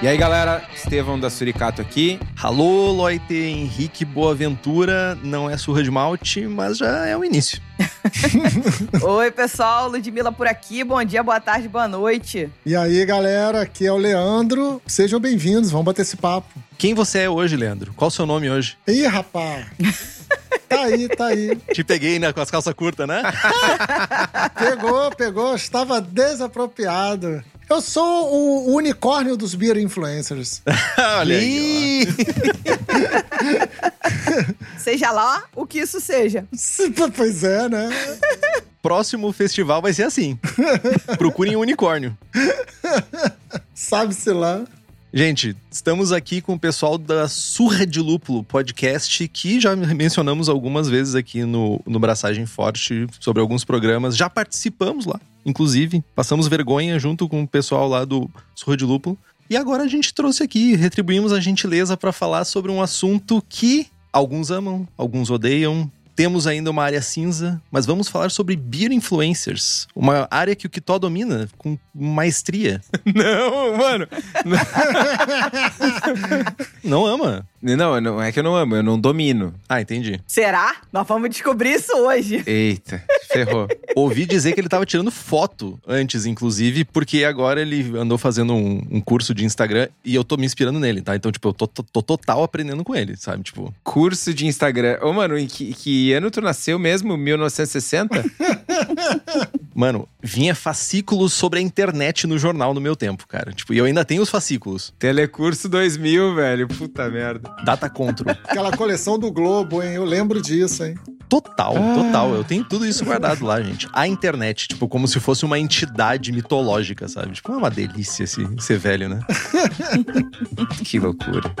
E aí, galera, Estevão da Suricato aqui. Alô, Loite Henrique Boaventura. Não é surra de malte, mas já é o início. Oi, pessoal, Ludmilla por aqui. Bom dia, boa tarde, boa noite. E aí, galera, aqui é o Leandro. Sejam bem-vindos, vamos bater esse papo. Quem você é hoje, Leandro? Qual o seu nome hoje? Ih, rapaz! Tá aí, tá aí. Te peguei né, com as calças curtas, né? Pegou, pegou, estava desapropriado. Eu sou o unicórnio dos beer influencers. Olha aí. Seja lá o que isso seja. pois é, né? Próximo festival vai ser assim. Procurem um unicórnio. Sabe-se lá. Gente, estamos aqui com o pessoal da Surra de Lúpulo podcast, que já mencionamos algumas vezes aqui no, no Braçagem Forte sobre alguns programas. Já participamos lá, inclusive. Passamos vergonha junto com o pessoal lá do Surra de Lúpulo. E agora a gente trouxe aqui, retribuímos a gentileza para falar sobre um assunto que alguns amam, alguns odeiam, temos ainda uma área cinza, mas vamos falar sobre beer influencers, uma área que o Kitó domina com maestria. Não, mano. Não ama. Não, não é que eu não amo, eu não domino. Ah, entendi. Será? Nós vamos descobrir isso hoje. Eita, ferrou. Ouvi dizer que ele tava tirando foto antes, inclusive, porque agora ele andou fazendo um, um curso de Instagram e eu tô me inspirando nele, tá? Então, tipo, eu tô, tô, tô total aprendendo com ele, sabe? Tipo. Curso de Instagram. Ô, mano, em que, que ano tu nasceu mesmo? 1960? Mano, vinha fascículos sobre a internet no jornal no meu tempo, cara. Tipo, e eu ainda tenho os fascículos. Telecurso 2000, velho. Puta merda. Data Control. Aquela coleção do Globo, hein? Eu lembro disso, hein? Total, total. Eu tenho tudo isso guardado lá, gente. A internet, tipo, como se fosse uma entidade mitológica, sabe? Tipo, é uma delícia esse, ser velho, né? que loucura.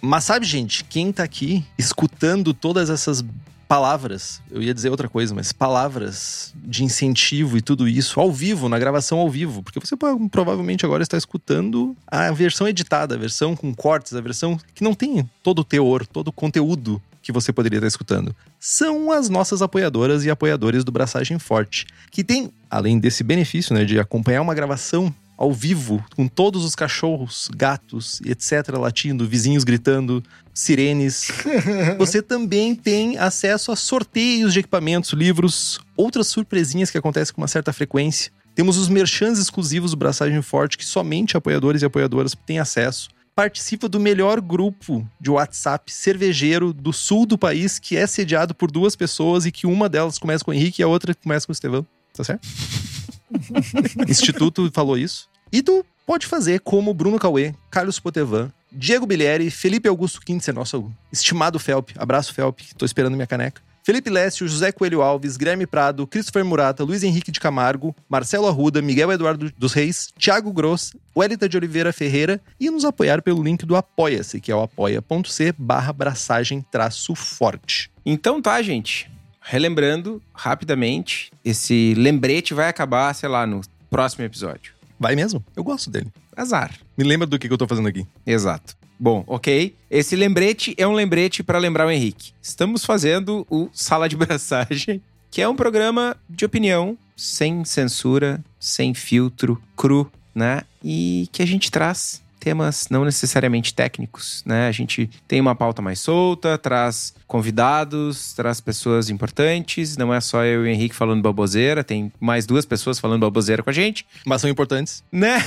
Mas sabe, gente, quem tá aqui escutando todas essas palavras, eu ia dizer outra coisa, mas palavras de incentivo e tudo isso ao vivo, na gravação ao vivo, porque você provavelmente agora está escutando a versão editada, a versão com cortes, a versão que não tem todo o teor, todo o conteúdo que você poderia estar escutando. São as nossas apoiadoras e apoiadores do Braçagem Forte, que tem, além desse benefício, né, de acompanhar uma gravação ao vivo, com todos os cachorros, gatos e etc. latindo, vizinhos gritando, sirenes. Você também tem acesso a sorteios de equipamentos, livros, outras surpresinhas que acontecem com uma certa frequência. Temos os merchans exclusivos do Braçagem Forte, que somente apoiadores e apoiadoras têm acesso. Participa do melhor grupo de WhatsApp cervejeiro do sul do país, que é sediado por duas pessoas e que uma delas começa com o Henrique e a outra começa com o Estevão. Tá certo? Instituto falou isso. E tu pode fazer como Bruno Cauê, Carlos Potevan, Diego Bilieri, Felipe Augusto Quintzer, nosso estimado Felp. Abraço, Felp, tô esperando minha caneca. Felipe Lécio, José Coelho Alves, Guilherme Prado, Christopher Murata, Luiz Henrique de Camargo, Marcelo Arruda, Miguel Eduardo dos Reis, Thiago Gross, Wellington de Oliveira Ferreira e nos apoiar pelo link do Apoia-se, que é o apoia.c barra braçagem traço forte. Então tá, gente. Relembrando rapidamente, esse lembrete vai acabar, sei lá, no próximo episódio. Vai mesmo? Eu gosto dele. Azar. Me lembra do que, que eu tô fazendo aqui. Exato. Bom, ok. Esse lembrete é um lembrete para lembrar o Henrique. Estamos fazendo o Sala de Braçagem, que é um programa de opinião, sem censura, sem filtro, cru, né? E que a gente traz temas não necessariamente técnicos, né? A gente tem uma pauta mais solta, traz convidados, traz pessoas importantes, não é só eu e o Henrique falando baboseira, tem mais duas pessoas falando baboseira com a gente. Mas são importantes. Né?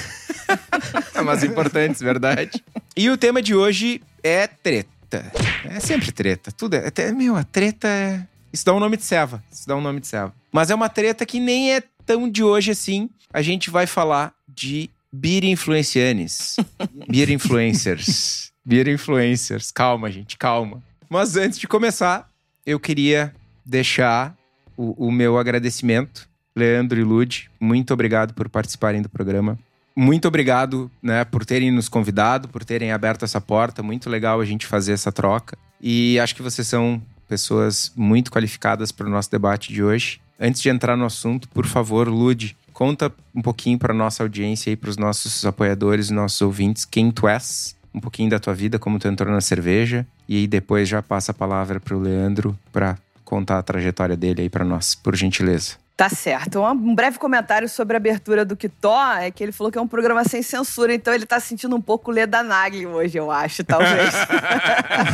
Mas importantes, verdade. E o tema de hoje é treta. É sempre treta. Tudo é. Até, meu, a treta é. Isso dá um nome de Seva. Isso dá um nome de Seva. Mas é uma treta que nem é tão de hoje assim. A gente vai falar de beer influencianes. beer influencers. beer influencers. Calma, gente, calma. Mas antes de começar, eu queria deixar o, o meu agradecimento. Leandro e Lude, muito obrigado por participarem do programa muito obrigado, né, por terem nos convidado, por terem aberto essa porta. Muito legal a gente fazer essa troca. E acho que vocês são pessoas muito qualificadas para o nosso debate de hoje. Antes de entrar no assunto, por favor, Lude, conta um pouquinho para nossa audiência e para os nossos apoiadores, nossos ouvintes, quem tu és, um pouquinho da tua vida, como tu entrou na cerveja, e aí depois já passa a palavra para o Leandro para contar a trajetória dele aí para nós, por gentileza. Tá certo. Um breve comentário sobre a abertura do Kitó é que ele falou que é um programa sem censura, então ele tá sentindo um pouco Leda Nagli hoje, eu acho, talvez.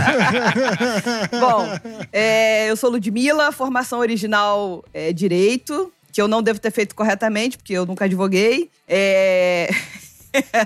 Bom, é, eu sou Ludmilla, formação original é Direito, que eu não devo ter feito corretamente, porque eu nunca advoguei. É...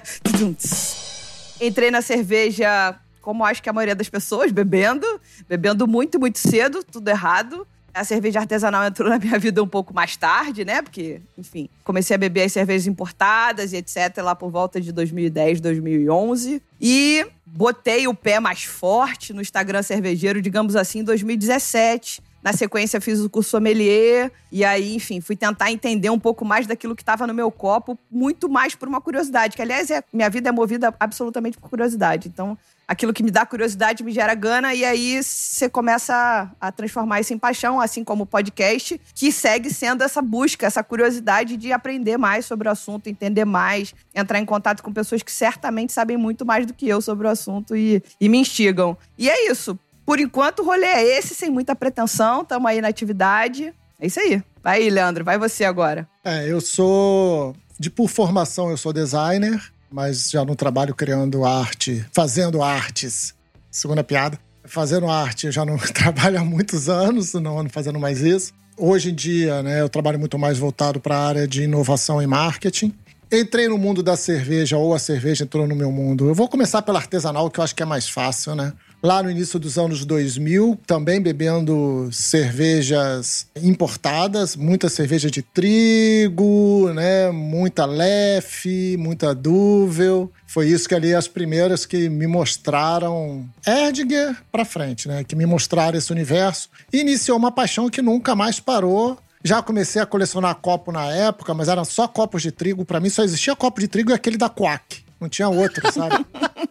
Entrei na cerveja, como acho que a maioria das pessoas, bebendo. Bebendo muito, muito cedo, tudo errado. A cerveja artesanal entrou na minha vida um pouco mais tarde, né? Porque, enfim, comecei a beber as cervejas importadas e etc. lá por volta de 2010, 2011. E botei o pé mais forte no Instagram cervejeiro, digamos assim, em 2017. Na sequência, fiz o curso sommelier. E aí, enfim, fui tentar entender um pouco mais daquilo que estava no meu copo, muito mais por uma curiosidade. Que, aliás, é, minha vida é movida absolutamente por curiosidade. Então, aquilo que me dá curiosidade me gera gana. E aí, você começa a, a transformar isso em paixão, assim como o podcast, que segue sendo essa busca, essa curiosidade de aprender mais sobre o assunto, entender mais, entrar em contato com pessoas que certamente sabem muito mais do que eu sobre o assunto e, e me instigam. E é isso por enquanto, o rolê é esse, sem muita pretensão. Tamo aí na atividade. É isso aí. Vai aí, Leandro. Vai você agora. É, eu sou. De por formação, eu sou designer, mas já não trabalho criando arte, fazendo artes. Segunda piada. Fazendo arte, eu já não trabalho há muitos anos, não ando fazendo mais isso. Hoje em dia, né, eu trabalho muito mais voltado para a área de inovação e marketing. Entrei no mundo da cerveja, ou a cerveja entrou no meu mundo. Eu vou começar pela artesanal, que eu acho que é mais fácil, né? Lá no início dos anos 2000, também bebendo cervejas importadas, muita cerveja de trigo, né, muita Lef, muita Duvel. Foi isso que ali as primeiras que me mostraram Erdinger para frente, né, que me mostraram esse universo. E iniciou uma paixão que nunca mais parou. Já comecei a colecionar copo na época, mas eram só copos de trigo. Para mim só existia copo de trigo e aquele da Quack. Não tinha outro, sabe?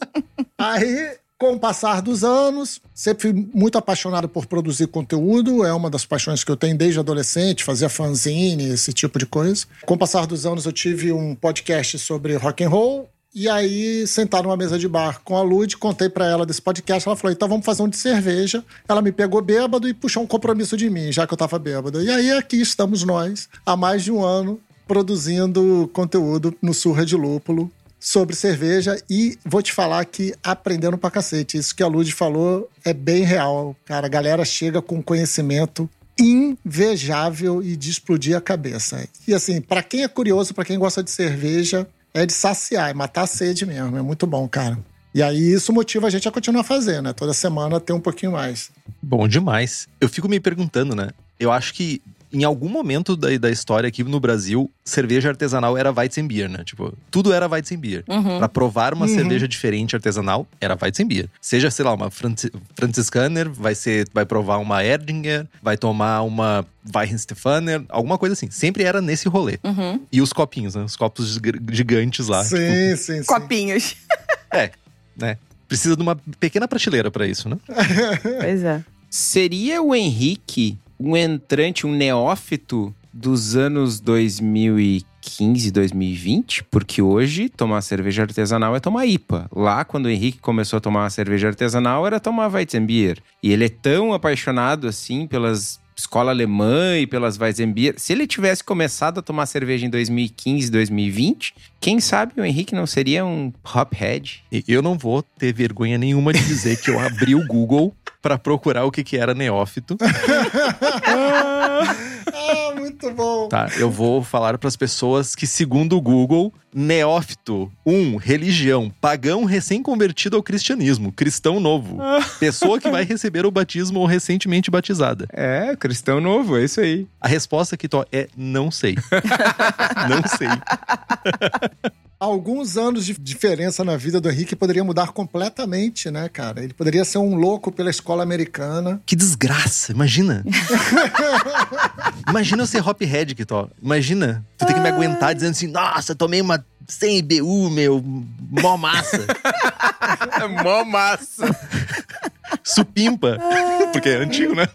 Aí com o passar dos anos, sempre fui muito apaixonado por produzir conteúdo, é uma das paixões que eu tenho desde adolescente, fazia fanzine, esse tipo de coisa. Com o passar dos anos, eu tive um podcast sobre rock and roll, e aí, sentar numa mesa de bar com a Lud, contei para ela desse podcast. Ela falou: então vamos fazer um de cerveja. Ela me pegou bêbado e puxou um compromisso de mim, já que eu tava bêbado. E aí, aqui estamos nós, há mais de um ano, produzindo conteúdo no Surra de Lúpulo sobre cerveja e vou te falar que aprendendo pra cacete. Isso que a Lud falou é bem real. Cara, a galera chega com conhecimento invejável e de explodir a cabeça. E assim, para quem é curioso, para quem gosta de cerveja, é de saciar, é matar a sede mesmo. É muito bom, cara. E aí isso motiva a gente a continuar fazendo, né? Toda semana ter um pouquinho mais. Bom demais. Eu fico me perguntando, né? Eu acho que em algum momento da, da história aqui no Brasil, cerveja artesanal era Weizenbier, né? Tipo, tudo era Weizenbier. Uhum. Pra provar uma uhum. cerveja diferente artesanal, era Weizenbier. Seja, sei lá, uma Francis, Franziskaner, vai, ser, vai provar uma Erdinger, vai tomar uma Weihenstephaner, alguma coisa assim. Sempre era nesse rolê. Uhum. E os copinhos, né? Os copos gigantes lá. Sim, tipo... sim, sim. Copinhos. É, né? Precisa de uma pequena prateleira para isso, né? pois é. Seria o Henrique um entrante, um neófito dos anos 2015, 2020, porque hoje tomar cerveja artesanal é tomar IPA. Lá, quando o Henrique começou a tomar cerveja artesanal, era tomar Weizenbier. E ele é tão apaixonado assim pelas escola alemã e pelas Weizenbier. Se ele tivesse começado a tomar cerveja em 2015, 2020, quem sabe o Henrique não seria um hophead? Eu não vou ter vergonha nenhuma de dizer que eu abri o Google para procurar o que, que era neófito. muito bom. Tá, eu vou falar para as pessoas que, segundo o Google, neófito, um, religião, pagão recém-convertido ao cristianismo, cristão novo, pessoa que vai receber o batismo ou recentemente batizada. É, cristão novo, é isso aí. A resposta aqui Tó, é não sei. não sei. Alguns anos de diferença na vida do Henrique poderia mudar completamente, né, cara? Ele poderia ser um louco pela escola americana. Que desgraça, imagina. imagina eu ser hophead, Kitó. Imagina, tu tem que me aguentar dizendo assim, nossa, tomei uma 100 IBU, meu, mó massa. É mó massa. Supimpa. Porque é antigo, né?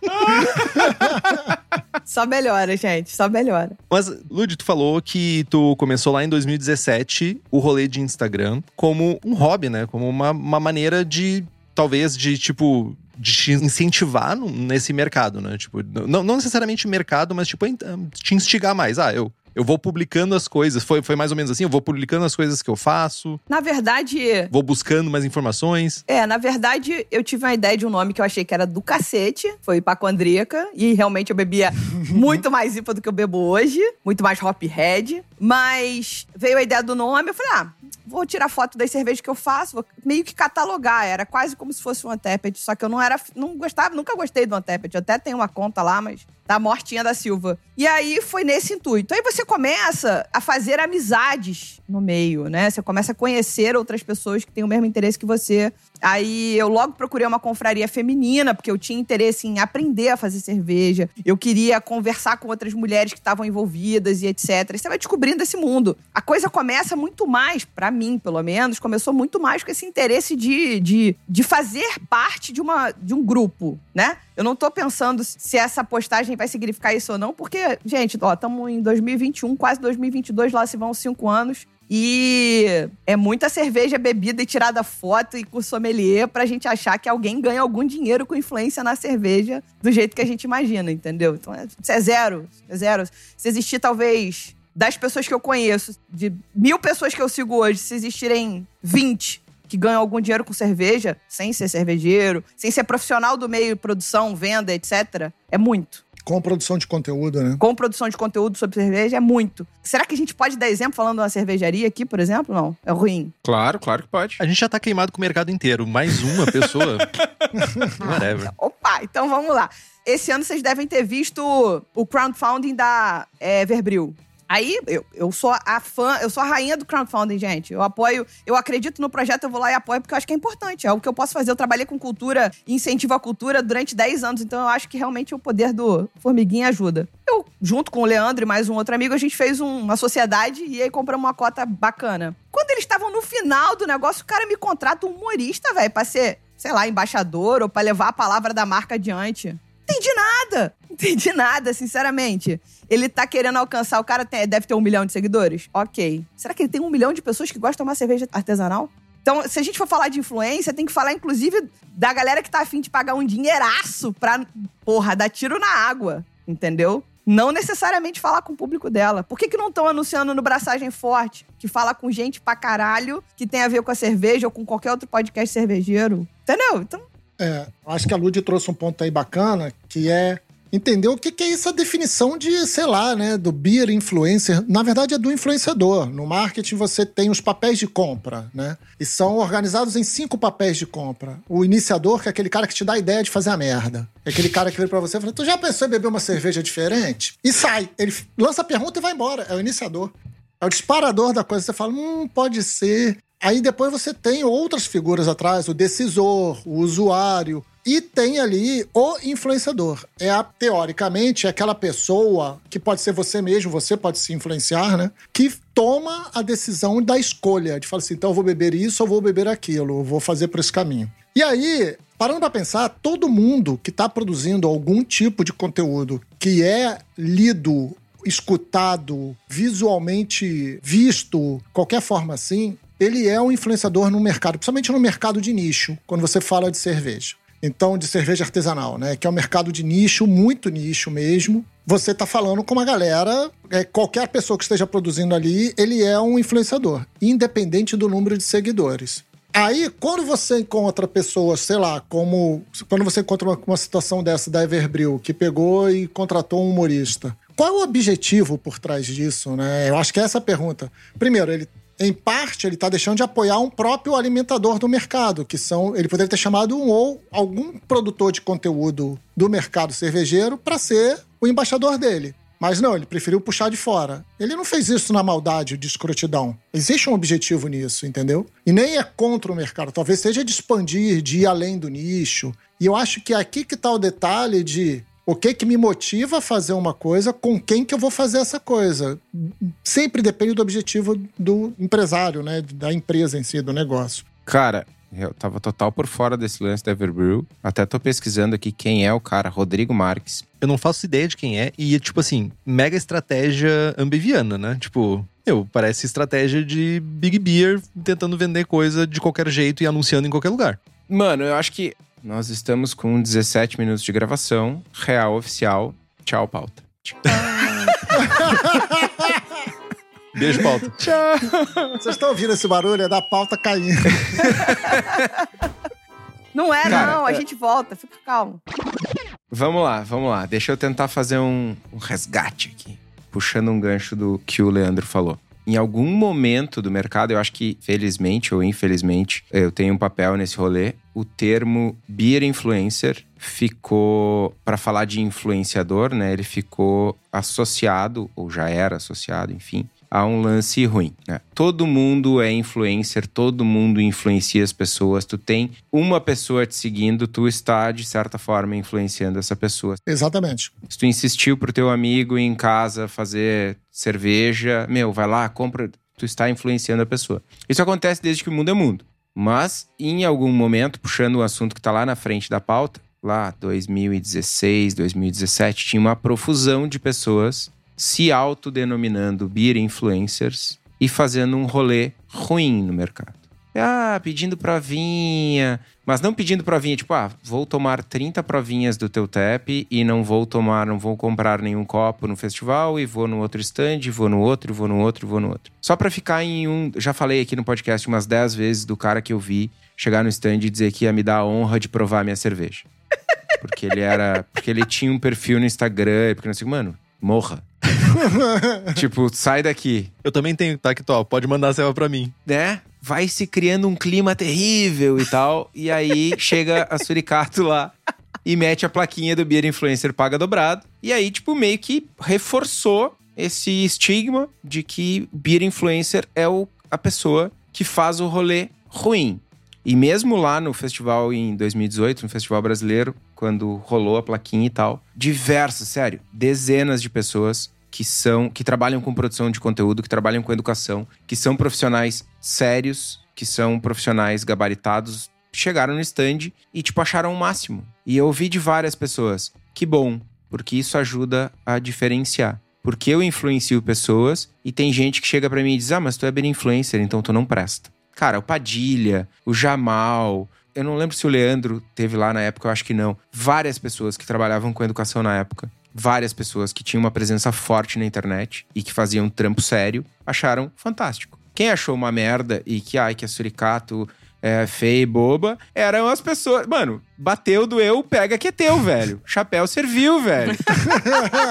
Só melhora, gente. Só melhora. Mas, Lud, tu falou que tu começou lá em 2017 o rolê de Instagram como um hobby, né? Como uma, uma maneira de, talvez, de tipo. De te incentivar nesse mercado, né? Tipo, não, não necessariamente mercado, mas tipo, te instigar mais. Ah, eu, eu vou publicando as coisas. Foi, foi mais ou menos assim? Eu vou publicando as coisas que eu faço, Na verdade, vou buscando mais informações. É, na verdade, eu tive uma ideia de um nome que eu achei que era do cacete. Foi hipacondríaca. E realmente eu bebia muito mais IPA do que eu bebo hoje. Muito mais hophead. Mas veio a ideia do nome. Eu falei, ah, vou tirar foto das cervejas que eu faço. Vou meio que catalogar. Era quase como se fosse um Antepet. Só que eu não era... Não gostava... Nunca gostei do Antepet. Eu até tenho uma conta lá, mas... Tá mortinha da Silva. E aí foi nesse intuito. Aí você começa a fazer amizades no meio, né? Você começa a conhecer outras pessoas que têm o mesmo interesse que você. Aí eu logo procurei uma confraria feminina, porque eu tinha interesse em aprender a fazer cerveja. Eu queria conversar com outras mulheres que estavam envolvidas e etc. Você vai descobrindo esse mundo. A coisa começa muito mais, pra mim, pelo menos, começou muito mais com esse interesse de, de, de fazer parte de, uma, de um grupo, né? Eu não tô pensando se essa postagem vai significar isso ou não, porque, gente, ó, estamos em 2021, quase 2022, lá se vão cinco anos. E é muita cerveja bebida e tirada foto e com sommelier pra gente achar que alguém ganha algum dinheiro com influência na cerveja do jeito que a gente imagina, entendeu? Então, é- isso é zero. É zero. Se existir, talvez, das pessoas que eu conheço, de mil pessoas que eu sigo hoje, se existirem 20 que ganham algum dinheiro com cerveja, sem ser cervejeiro, sem ser profissional do meio produção, venda, etc., é muito. Com produção de conteúdo, né? Com produção de conteúdo sobre cerveja, é muito. Será que a gente pode dar exemplo falando de uma cervejaria aqui, por exemplo? Não. É ruim. Claro, claro que pode. A gente já tá queimado com o mercado inteiro. Mais uma pessoa. Whatever. Opa, então vamos lá. Esse ano vocês devem ter visto o crowdfunding da é, Everbril. Aí, eu, eu sou a fã, eu sou a rainha do crowdfunding, gente. Eu apoio, eu acredito no projeto, eu vou lá e apoio porque eu acho que é importante. É o que eu posso fazer. Eu trabalhei com cultura e incentivo à cultura durante 10 anos, então eu acho que realmente o poder do Formiguinha ajuda. Eu, junto com o Leandro e mais um outro amigo, a gente fez um- uma sociedade e aí compramos uma cota bacana. Quando eles estavam no final do negócio, o cara me contrata um humorista, velho, pra ser, sei lá, embaixador ou pra levar a palavra da marca adiante. Entendi nada. Entendi nada, sinceramente. Ele tá querendo alcançar. O cara tem- deve ter um milhão de seguidores? Ok. Será que ele tem um milhão de pessoas que gostam de tomar cerveja artesanal? Então, se a gente for falar de influência, tem que falar, inclusive, da galera que tá afim de pagar um dinheiraço pra, porra, dar tiro na água. Entendeu? Não necessariamente falar com o público dela. Por que, que não estão anunciando no Braçagem Forte, que fala com gente pra caralho, que tem a ver com a cerveja ou com qualquer outro podcast cervejeiro? Entendeu? Então, É, acho que a Lud trouxe um ponto aí bacana, que é entender o que, que é essa definição de, sei lá, né, do beer influencer. Na verdade, é do influenciador. No marketing, você tem os papéis de compra, né? E são organizados em cinco papéis de compra. O iniciador, que é aquele cara que te dá a ideia de fazer a merda. É aquele cara que vira pra você e fala: Tu já pensou em beber uma cerveja diferente? E sai. Ele lança a pergunta e vai embora. É o iniciador. É o disparador da coisa. Você fala, hum, pode ser. Aí depois você tem outras figuras atrás, o decisor, o usuário. E tem ali o influenciador. É a, teoricamente, é aquela pessoa que pode ser você mesmo, você pode se influenciar, né? Que toma a decisão da escolha, de falar assim, então eu vou beber isso ou vou beber aquilo, vou fazer por esse caminho. E aí, parando para pensar, todo mundo que está produzindo algum tipo de conteúdo que é lido escutado, visualmente visto, qualquer forma assim, ele é um influenciador no mercado, principalmente no mercado de nicho, quando você fala de cerveja. Então, de cerveja artesanal, né? Que é um mercado de nicho, muito nicho mesmo. Você está falando com uma galera, é, qualquer pessoa que esteja produzindo ali, ele é um influenciador, independente do número de seguidores. Aí, quando você encontra pessoas, sei lá, como. Quando você encontra uma, uma situação dessa da Everbril, que pegou e contratou um humorista. Qual é o objetivo por trás disso, né? Eu acho que é essa a pergunta. Primeiro, ele em parte, ele está deixando de apoiar um próprio alimentador do mercado, que são. Ele poderia ter chamado um ou algum produtor de conteúdo do mercado cervejeiro para ser o embaixador dele. Mas não, ele preferiu puxar de fora. Ele não fez isso na maldade de escrotidão. Existe um objetivo nisso, entendeu? E nem é contra o mercado. Talvez seja de expandir, de ir além do nicho. E eu acho que é aqui que está o detalhe de o que que me motiva a fazer uma coisa, com quem que eu vou fazer essa coisa. Sempre depende do objetivo do empresário, né? Da empresa em si, do negócio. Cara, eu tava total por fora desse lance da Everbrew. Até tô pesquisando aqui quem é o cara, Rodrigo Marques. Eu não faço ideia de quem é. E, tipo assim, mega estratégia ambiviana, né? Tipo, meu, parece estratégia de Big Beer tentando vender coisa de qualquer jeito e anunciando em qualquer lugar. Mano, eu acho que nós estamos com 17 minutos de gravação, real oficial. Tchau, pauta. Tchau. Beijo, pauta. Tchau. Vocês estão ouvindo esse barulho? É da pauta caindo. Não é, Cara, não. A é- gente volta. Fica calmo. Vamos lá, vamos lá. Deixa eu tentar fazer um, um resgate aqui. Puxando um gancho do que o Leandro falou. Em algum momento do mercado, eu acho que felizmente ou infelizmente, eu tenho um papel nesse rolê. O termo beer influencer ficou, para falar de influenciador, né? Ele ficou associado, ou já era associado, enfim, a um lance ruim. Né? Todo mundo é influencer, todo mundo influencia as pessoas. Tu tem uma pessoa te seguindo, tu está, de certa forma, influenciando essa pessoa. Exatamente. Se tu insistiu pro teu amigo ir em casa fazer cerveja, meu, vai lá, compra. Tu está influenciando a pessoa. Isso acontece desde que o mundo é mundo. Mas, em algum momento, puxando um assunto que tá lá na frente da pauta, lá 2016, 2017, tinha uma profusão de pessoas se autodenominando beer influencers e fazendo um rolê ruim no mercado. Ah, pedindo provinha, mas não pedindo provinha, tipo, ah, vou tomar 30 provinhas do teu tap e não vou tomar, não vou comprar nenhum copo no festival e vou no outro stand, vou no outro, vou no outro, vou no outro. Só pra ficar em um, já falei aqui no podcast umas 10 vezes do cara que eu vi chegar no stand e dizer que ia me dar a honra de provar minha cerveja. Porque ele era, porque ele tinha um perfil no Instagram, porque não sei, mano, morra. tipo, sai daqui. Eu também tenho, tá, que top. Pode mandar a selva pra mim. né? Vai se criando um clima terrível e tal. e aí chega a Suricato lá e mete a plaquinha do Beer Influencer paga dobrado. E aí, tipo, meio que reforçou esse estigma de que Beer Influencer é o, a pessoa que faz o rolê ruim. E mesmo lá no festival em 2018, no Festival Brasileiro, quando rolou a plaquinha e tal, diversas, sério, dezenas de pessoas que são que trabalham com produção de conteúdo, que trabalham com educação, que são profissionais sérios, que são profissionais gabaritados, chegaram no stand e tipo acharam o máximo. E eu ouvi de várias pessoas, que bom, porque isso ajuda a diferenciar. Porque eu influencio pessoas e tem gente que chega pra mim e diz: "Ah, mas tu é bem influencer, então tu não presta". Cara, o Padilha, o Jamal, eu não lembro se o Leandro teve lá na época, eu acho que não. Várias pessoas que trabalhavam com educação na época, várias pessoas que tinham uma presença forte na internet e que faziam um trampo sério, acharam fantástico. Quem achou uma merda e que, ai, que a Suricato é feia e boba, eram as pessoas. Mano, bateu, doeu, pega que é teu, velho. Chapéu serviu, velho.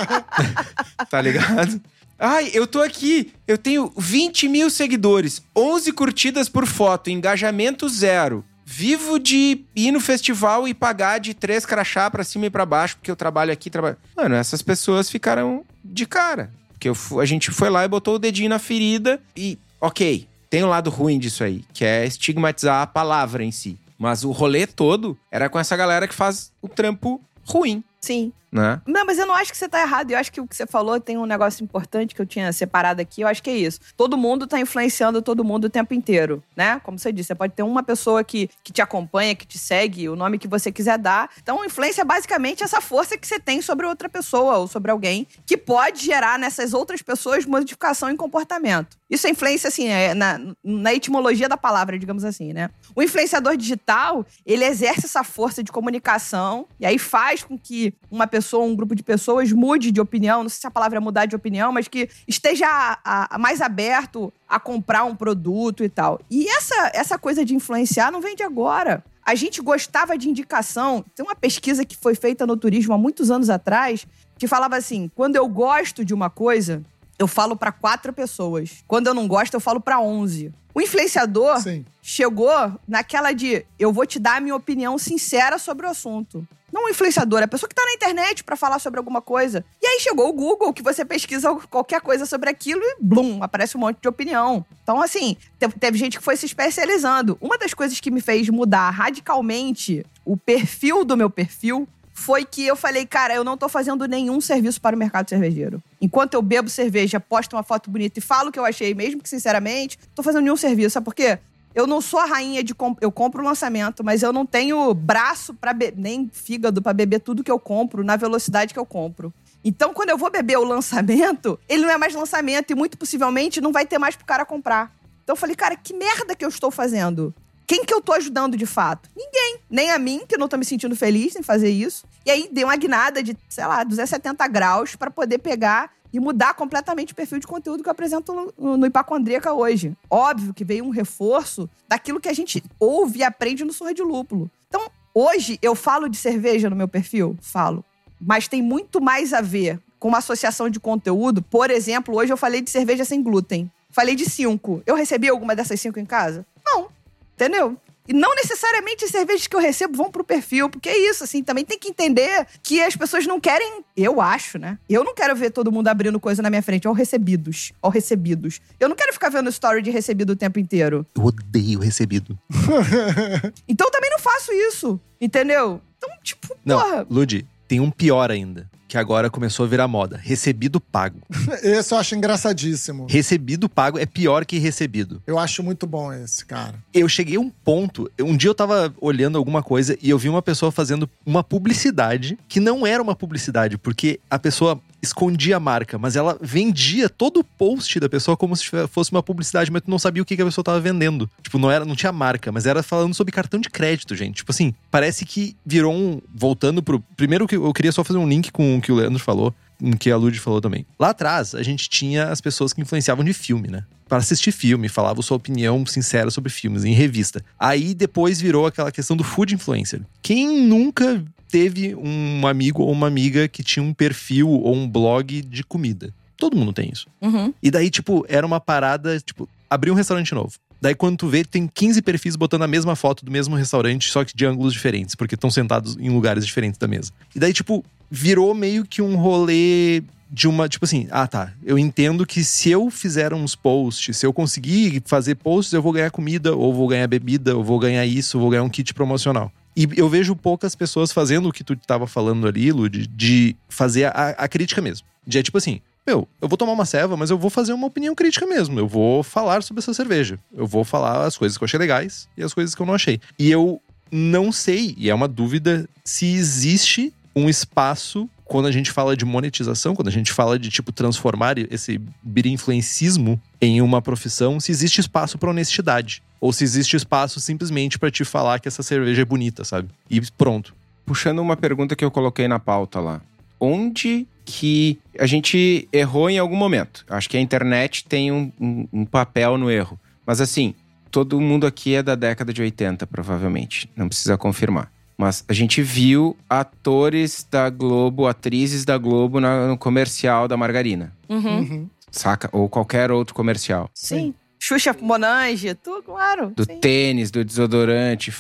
tá ligado? Ai, eu tô aqui, eu tenho 20 mil seguidores, 11 curtidas por foto, engajamento zero. Vivo de ir no festival e pagar de três crachá pra cima e pra baixo, porque eu trabalho aqui, trabalho. Mano, essas pessoas ficaram de cara. Porque eu a gente foi lá e botou o dedinho na ferida e, ok, tem um lado ruim disso aí, que é estigmatizar a palavra em si. Mas o rolê todo era com essa galera que faz o trampo ruim, Sim. Né? Não, mas eu não acho que você tá errado. Eu acho que o que você falou tem um negócio importante que eu tinha separado aqui. Eu acho que é isso. Todo mundo tá influenciando todo mundo o tempo inteiro, né? Como você disse, você pode ter uma pessoa que, que te acompanha, que te segue, o nome que você quiser dar. Então, influência é basicamente essa força que você tem sobre outra pessoa ou sobre alguém que pode gerar nessas outras pessoas modificação em comportamento. Isso é influência, assim, é na, na etimologia da palavra, digamos assim, né? O influenciador digital, ele exerce essa força de comunicação e aí faz com que uma pessoa, um grupo de pessoas mude de opinião, não sei se a palavra é mudar de opinião, mas que esteja a- a- mais aberto a comprar um produto e tal. E essa, essa coisa de influenciar não vem de agora. A gente gostava de indicação. Tem uma pesquisa que foi feita no turismo há muitos anos atrás que falava assim: quando eu gosto de uma coisa, eu falo pra quatro pessoas. Quando eu não gosto, eu falo pra onze. O influenciador Sim. chegou naquela de eu vou te dar a minha opinião sincera sobre o assunto. Não o influenciador, é a pessoa que tá na internet pra falar sobre alguma coisa. E aí chegou o Google, que você pesquisa qualquer coisa sobre aquilo e blum, aparece um monte de opinião. Então, assim, te- teve gente que foi se especializando. Uma das coisas que me fez mudar radicalmente o perfil do meu perfil foi que eu falei, cara, eu não tô fazendo nenhum serviço para o mercado cervejeiro. Enquanto eu bebo cerveja, posto uma foto bonita e falo o que eu achei, mesmo que sinceramente, tô fazendo nenhum serviço. Sabe por quê? Eu não sou a rainha de. comp- Eu compro o lançamento, mas eu não tenho braço para nem fígado pra beber tudo que eu compro na velocidade que eu compro. Então, quando eu vou beber o lançamento, ele não é mais lançamento e muito possivelmente não vai ter mais pro cara comprar. Então eu falei, cara, que merda que eu estou fazendo? Quem que eu tô ajudando de fato? Ninguém. Nem a mim, que eu não tô me sentindo feliz em fazer isso. E aí dei uma guinada de, sei lá, 270 graus pra poder pegar e mudar completamente o perfil de conteúdo que eu apresento no, no, no Hipacondríaca hoje. Óbvio que veio um reforço daquilo que a gente ouve e aprende no Surra de Lúpulo. Então, hoje eu falo de cerveja no meu perfil? Falo. Mas tem muito mais a ver com uma associação de conteúdo. Por exemplo, hoje eu falei de cerveja sem glúten. Falei de cinco. Eu recebi alguma dessas cinco em casa? Não. Entendeu? E não necessariamente as cervejas que eu recebo vão pro perfil, porque é isso, assim, também tem que entender que as pessoas não querem, eu acho, né? Eu não quero ver todo mundo abrindo coisa na minha frente, ó, recebidos, ó, recebidos. Eu não quero ficar vendo story de recebido o tempo inteiro. Eu odeio recebido. Então eu também não faço isso, entendeu? Então, tipo, Não, porra. Ludi, tem um pior ainda, que agora começou a virar moda. Recebido pago. Esse eu acho engraçadíssimo. Recebido pago é pior que recebido. Eu acho muito bom esse, cara. Eu cheguei a um ponto. Um dia eu tava olhando alguma coisa e eu vi uma pessoa fazendo uma publicidade que não era uma publicidade, porque a pessoa escondia a marca, mas ela vendia todo o post da pessoa como se fosse uma publicidade, mas tu não sabia o que que a pessoa tava vendendo. Tipo, não era, não tinha marca, mas era falando sobre cartão de crédito, gente. Tipo assim, parece que virou um. Voltando pro. Primeiro que eu queria só fazer um link com o que o Leandro falou, com o que a Lud falou também. Lá atrás, a gente tinha as pessoas que influenciavam de filme, né? Para assistir filme, falavam sua opinião sincera sobre filmes em revista. Aí depois virou aquela questão do food influencer. Quem nunca teve um amigo ou uma amiga que tinha um perfil ou um blog de comida? Todo mundo tem isso. Uhum. E daí, tipo, era uma parada, tipo, abrir um restaurante novo. Daí, quando tu vê, tem 15 perfis botando a mesma foto do mesmo restaurante, só que de ângulos diferentes, porque estão sentados em lugares diferentes da mesa. E daí, tipo, virou meio que um rolê de uma, tipo assim, ah tá, eu entendo que se eu fizer uns posts, se eu conseguir fazer posts, eu vou ganhar comida, ou vou ganhar bebida, ou vou ganhar isso, ou vou ganhar um kit promocional. E eu vejo poucas pessoas fazendo o que tu tava falando ali, Lud, de fazer a, a crítica mesmo. De é tipo assim, meu, eu vou tomar uma ceva, mas eu vou fazer uma opinião crítica mesmo. Eu vou falar sobre essa cerveja. Eu vou falar as coisas que eu achei legais e as coisas que eu não achei. E eu não sei, e é uma dúvida, se existe um espaço quando a gente fala de monetização, quando a gente fala de tipo transformar esse birinfluencismo em uma profissão, se existe espaço para honestidade ou se existe espaço simplesmente para te falar que essa cerveja é bonita, sabe? E pronto. Puxando uma pergunta que eu coloquei na pauta lá. Onde que a gente errou em algum momento? Acho que a internet tem um, um- um papel no erro. Mas assim, todo mundo aqui é da década de 80, provavelmente. Não precisa confirmar. Mas a gente viu atores da Globo, atrizes da Globo na- no comercial da margarina. Uhum. Uhum. Saca? Ou qualquer outro comercial. Sim. Xuxa Monange, tudo, claro. Do sim. tênis, do desodorante,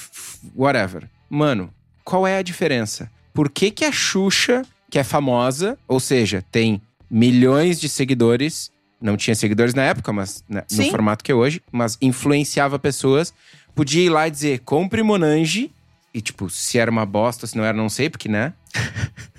whatever. Mano, qual é a diferença? Por que, que a Xuxa, que é famosa, ou seja, tem milhões de seguidores, não tinha seguidores na época, mas né, no formato que é hoje, mas influenciava pessoas, podia ir lá e dizer, compre Monange, e tipo, se era uma bosta, se não era, não sei, porque, né?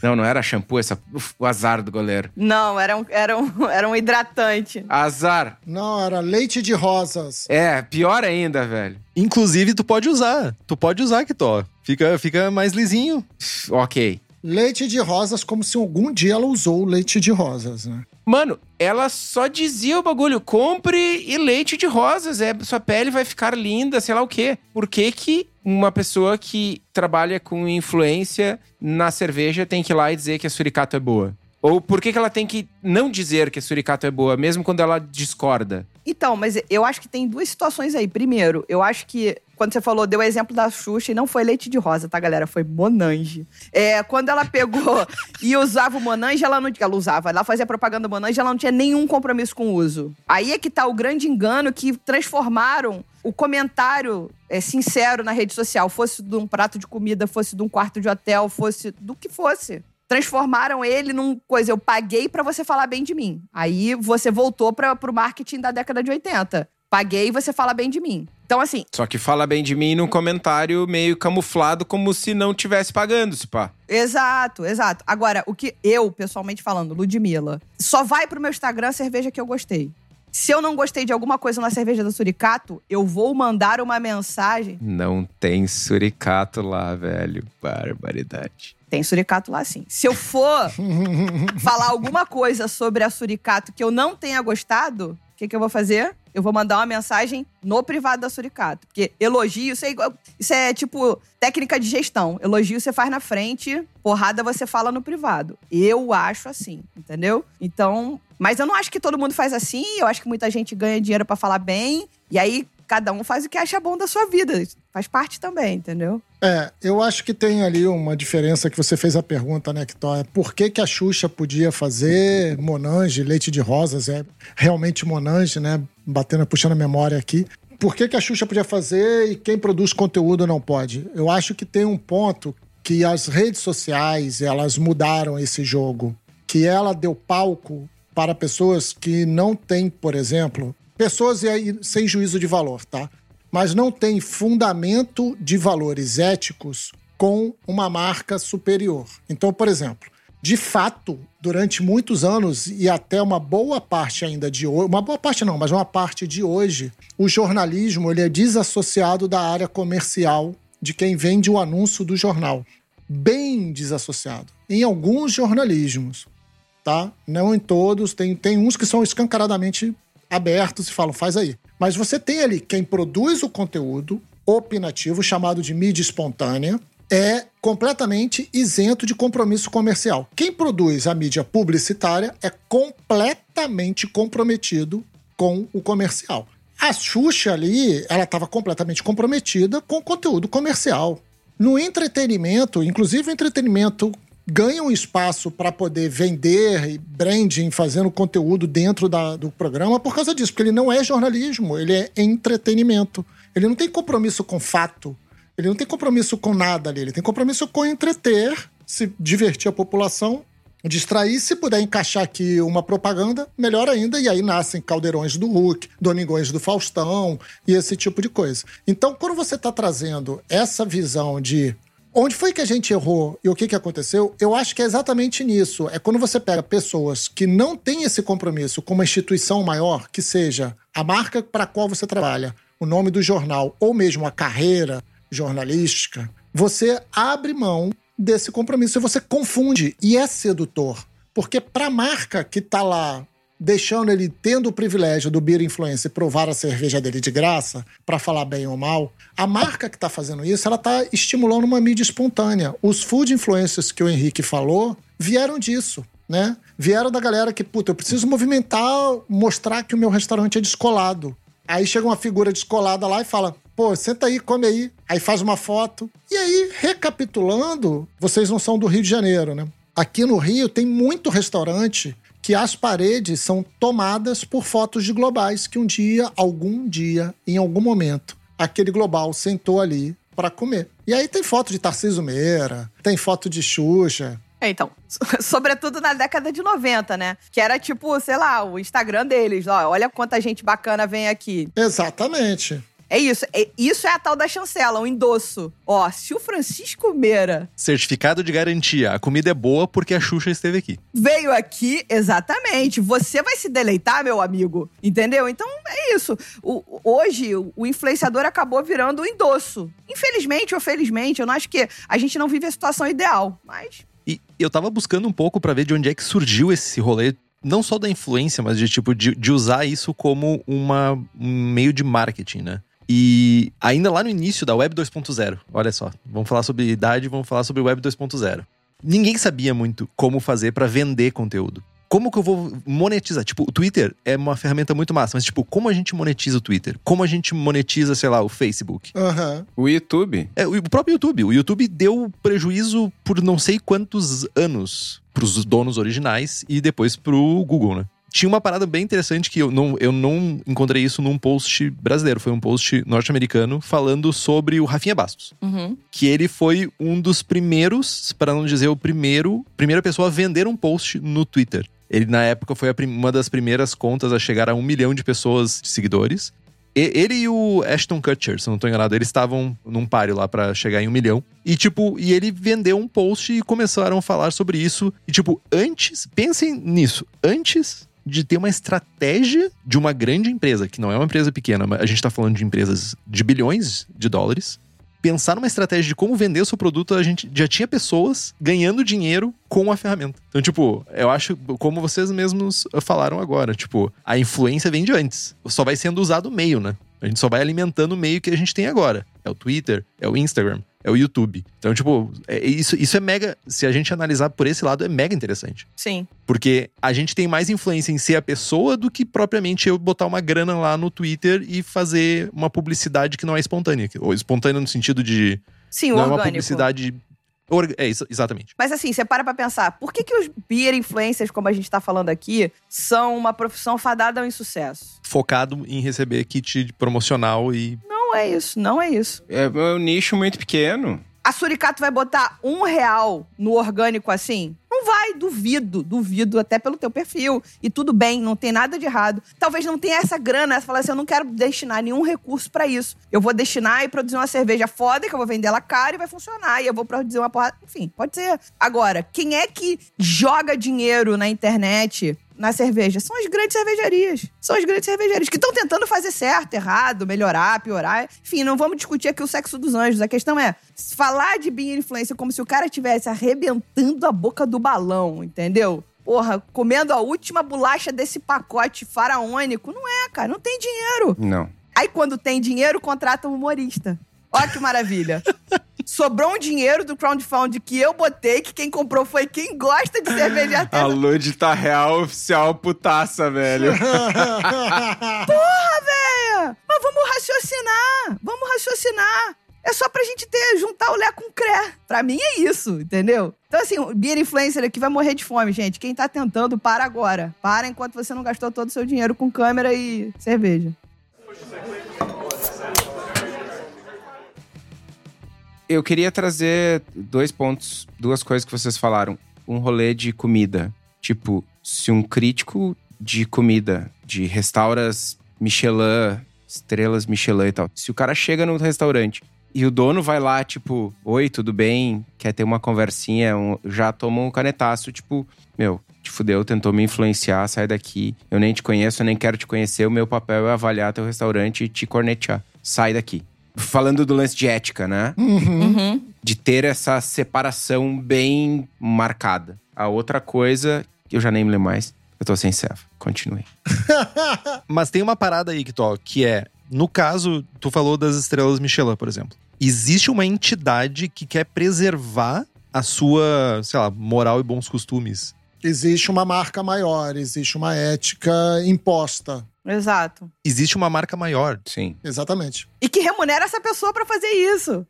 Não, não era shampoo, essa, uf, o azar do goleiro. Não, era um, era, um, era um hidratante. Azar. Não, era leite de rosas. É, pior ainda, velho. Inclusive, tu pode usar. Tu pode usar, Kitó. Fica, fica mais lisinho. Ok. Leite de rosas, como se algum dia ela usou leite de rosas, né? Mano, ela só dizia o bagulho: compre e leite de rosas, é, sua pele vai ficar linda, sei lá o quê. Por que, que uma pessoa que trabalha com influência na cerveja tem que ir lá e dizer que a suricato é boa? Ou por que, que ela tem que não dizer que a suricato é boa, mesmo quando ela discorda? Então, mas eu acho que tem duas situações aí. Primeiro, eu acho que quando você falou, deu o exemplo da Xuxa e não foi leite de rosa, tá, galera? Foi Monange. É, quando ela pegou e usava o Monange, ela não. Ela usava, ela fazia propaganda do Monange, ela não tinha nenhum compromisso com o uso. Aí é que tá o grande engano que transformaram o comentário é, sincero na rede social, fosse de um prato de comida, fosse de um quarto de hotel, fosse do que fosse transformaram ele num coisa, eu paguei para você falar bem de mim. Aí você voltou para pro marketing da década de 80. Paguei e você fala bem de mim. Então, assim. Só que fala bem de mim num comentário meio camuflado, como se não tivesse pagando, se pá. Exato, exato. Agora, o que eu, pessoalmente falando, Ludmilla, só vai pro meu Instagram a cerveja que eu gostei. Se eu não gostei de alguma coisa na cerveja do Suricato, eu vou mandar uma mensagem. Não tem Suricato lá, velho. Barbaridade. Tem suricato lá sim. Se eu for falar alguma coisa sobre a suricato que eu não tenha gostado, o que, que eu vou fazer? Eu vou mandar uma mensagem no privado da Suricato. Porque elogio, isso é, igual, isso é tipo técnica de gestão. Elogio você faz na frente, porrada você fala no privado. Eu acho assim, entendeu? Então. Mas eu não acho que todo mundo faz assim. Eu acho que muita gente ganha dinheiro para falar bem. E aí cada um faz o que acha bom da sua vida. Faz parte também, entendeu? É, eu acho que tem ali uma diferença que você fez a pergunta, né, Kitor? É por que, que a Xuxa podia fazer Monange, leite de rosas, é realmente Monange, né? Batendo, puxando a memória aqui. Por que, que a Xuxa podia fazer e quem produz conteúdo não pode? Eu acho que tem um ponto que as redes sociais, elas mudaram esse jogo. Que ela deu palco para pessoas que não têm, por exemplo, pessoas sem juízo de valor, tá? Mas não tem fundamento de valores éticos com uma marca superior. Então, por exemplo, de fato, durante muitos anos e até uma boa parte ainda de hoje, uma boa parte não, mas uma parte de hoje, o jornalismo ele é desassociado da área comercial de quem vende o anúncio do jornal. Bem desassociado. Em alguns jornalismos, tá? Não em todos, tem, tem uns que são escancaradamente abertos e falam, faz aí. Mas você tem ali quem produz o conteúdo opinativo, chamado de mídia espontânea, é completamente isento de compromisso comercial. Quem produz a mídia publicitária é completamente comprometido com o comercial. A Xuxa ali, ela estava completamente comprometida com o conteúdo comercial. No entretenimento, inclusive o entretenimento ganha um espaço para poder vender e branding, fazendo conteúdo dentro da, do programa por causa disso, porque ele não é jornalismo, ele é entretenimento. Ele não tem compromisso com fato, ele não tem compromisso com nada ali, ele tem compromisso com entreter, se divertir a população, distrair, se puder encaixar aqui uma propaganda, melhor ainda, e aí nascem caldeirões do Hulk, Domingões do Faustão e esse tipo de coisa. Então, quando você está trazendo essa visão de Onde foi que a gente errou e o que, que aconteceu? Eu acho que é exatamente nisso. É quando você pega pessoas que não têm esse compromisso com uma instituição maior, que seja a marca para a qual você trabalha, o nome do jornal ou mesmo a carreira jornalística, você abre mão desse compromisso e você confunde e é sedutor. Porque para a marca que está lá deixando ele tendo o privilégio do Beer Influencer provar a cerveja dele de graça, para falar bem ou mal, a marca que está fazendo isso, ela está estimulando uma mídia espontânea. Os food influencers que o Henrique falou vieram disso. Né? Vieram da galera que, puta, eu preciso movimentar, mostrar que o meu restaurante é descolado. Aí chega uma figura descolada lá e fala: pô, senta aí, come aí. Aí faz uma foto. E aí, recapitulando, vocês não são do Rio de Janeiro, né? Aqui no Rio tem muito restaurante que as paredes são tomadas por fotos de globais que um dia, algum dia, em algum momento, aquele global sentou ali para comer. E aí tem foto de Tarcísio Meira, tem foto de Xuxa, é, então, sobretudo na década de 90, né? Que era tipo, sei lá, o Instagram deles. Ó, olha quanta gente bacana vem aqui. Exatamente. É isso. É, isso é a tal da chancela, o um endosso. Ó, se o Francisco Meira. Certificado de garantia. A comida é boa porque a Xuxa esteve aqui. Veio aqui, exatamente. Você vai se deleitar, meu amigo. Entendeu? Então é isso. O, hoje, o influenciador acabou virando o endosso. Infelizmente ou felizmente, eu não acho que a gente não vive a situação ideal, mas. E eu tava buscando um pouco para ver de onde é que surgiu esse rolê não só da influência, mas de tipo de, de usar isso como uma, um meio de marketing, né? E ainda lá no início da Web 2.0, olha só, vamos falar sobre idade, vamos falar sobre Web 2.0. Ninguém sabia muito como fazer para vender conteúdo. Como que eu vou monetizar? Tipo, o Twitter é uma ferramenta muito massa, mas tipo, como a gente monetiza o Twitter? Como a gente monetiza, sei lá, o Facebook? Aham. O YouTube. É, o próprio YouTube. O YouTube deu prejuízo por não sei quantos anos pros donos originais e depois pro Google, né? Tinha uma parada bem interessante que eu não, eu não encontrei isso num post brasileiro, foi um post norte-americano falando sobre o Rafinha Bastos. Uhum. Que ele foi um dos primeiros, para não dizer o primeiro, primeira pessoa a vender um post no Twitter. Ele, na época, foi uma das primeiras contas a chegar a um milhão de pessoas de seguidores. E- ele e o Ashton Kutcher, se não tô enganado, eles estavam num páreo lá pra chegar em um milhão. E, tipo, e ele vendeu um post e começaram a falar sobre isso. E, tipo, antes, pensem nisso, antes de ter uma estratégia de uma grande empresa, que não é uma empresa pequena, mas a gente tá falando de empresas de bilhões de dólares. Pensar numa estratégia de como vender o seu produto, a gente já tinha pessoas ganhando dinheiro com a ferramenta. Então, tipo, eu acho, como vocês mesmos falaram agora, tipo, a influência vem de antes. Só vai sendo usado o meio, né? A gente só vai alimentando o meio que a gente tem agora. É o Twitter, é o Instagram, é o YouTube. Então, tipo, é- isso, isso é mega. Se a gente analisar por esse lado, é mega interessante. Sim. Porque a gente tem mais influência em ser a pessoa do que propriamente eu botar uma grana lá no Twitter e fazer uma publicidade que não é espontânea. Ou espontânea no sentido de. Sim, não é uma orgânico. publicidade. É, isso- exatamente. Mas assim, você para pra pensar, por que, que os beer influencers, como a gente tá falando aqui, são uma profissão fadada ao insucesso? Focado em receber kit promocional e. Não é isso, não é isso. É um nicho muito pequeno. A Suricato vai botar um real no orgânico assim? Não vai, duvido, duvido, até pelo teu perfil. E tudo bem, não tem nada de errado. Talvez não tenha essa grana, você fala assim, eu não quero destinar nenhum recurso pra isso. Eu vou destinar e produzir uma cerveja foda, que eu vou vender ela cara e vai funcionar. E eu vou produzir uma porrada. Enfim, pode ser. Agora, quem é que joga dinheiro na internet na cerveja? São as grandes cervejarias. São as grandes cervejarias que estão tentando fazer certo, errado, melhorar, piorar. Enfim, não vamos discutir aqui o sexo dos anjos. A questão é falar de beer influencer como se o cara estivesse arrebentando a boca do balão, entendeu? Porra, comendo a última bolacha desse pacote faraônico. Não é, cara, não tem dinheiro. Não. Aí quando tem dinheiro, contrata um humorista. Olha que maravilha. Sobrou um dinheiro do crowdfunding que eu botei, que quem comprou foi quem gosta de cerveja A artesanal. Lud tá real oficial putaça, velho. Porra, véia! Mas vamos raciocinar! Vamos raciocinar! É só pra gente ter, juntar o Lé com o Cré. Pra mim é isso, entendeu? Então, assim, o beer influencer aqui vai morrer de fome, gente. Quem tá tentando, para agora. Para enquanto você não gastou todo o seu dinheiro com câmera e cerveja. Eu queria trazer dois pontos, duas coisas que vocês falaram. Um rolê de comida. Tipo, se um crítico de comida, de restauras Michelin, estrelas Michelin e tal, se o cara chega no restaurante e o dono vai lá, tipo, oi, tudo bem? Quer ter uma conversinha? Um- já toma um canetaço, tipo, meu, te fudeu, tentou me influenciar, sai daqui. Eu nem te conheço, eu nem quero te conhecer. O meu papel é avaliar teu restaurante e te cornetear. Sai daqui. Falando do lance de ética, né? Uhum. de ter essa separação bem marcada. A outra coisa, que eu já nem me lembro mais, eu tô sem serva. Continue. Mas tem uma parada aí, Kitó, que é. No caso, tu falou das estrelas Michelin, por exemplo. Existe uma entidade que quer preservar a sua, sei lá, moral e bons costumes. existe uma marca maior, existe uma ética imposta. Exato. Existe uma marca maior. Sim. Exatamente. E que remunera essa pessoa pra fazer isso.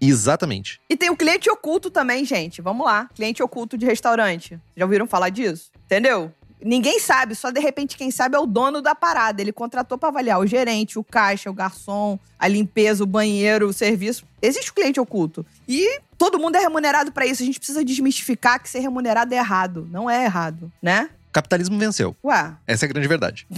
Exatamente. E tem o cliente oculto também, gente. Vamos lá. Cliente oculto de restaurante. Já ouviram falar disso? Entendeu? Ninguém sabe, só de repente quem sabe é o dono da parada. Ele contratou pra avaliar o gerente, o caixa, o garçom, a limpeza, o banheiro, o serviço. Existe o cliente oculto. E todo mundo é remunerado pra isso. A gente precisa desmistificar que ser remunerado é errado. Não é errado, né? Capitalismo venceu. Ué, Essa é a grande verdade.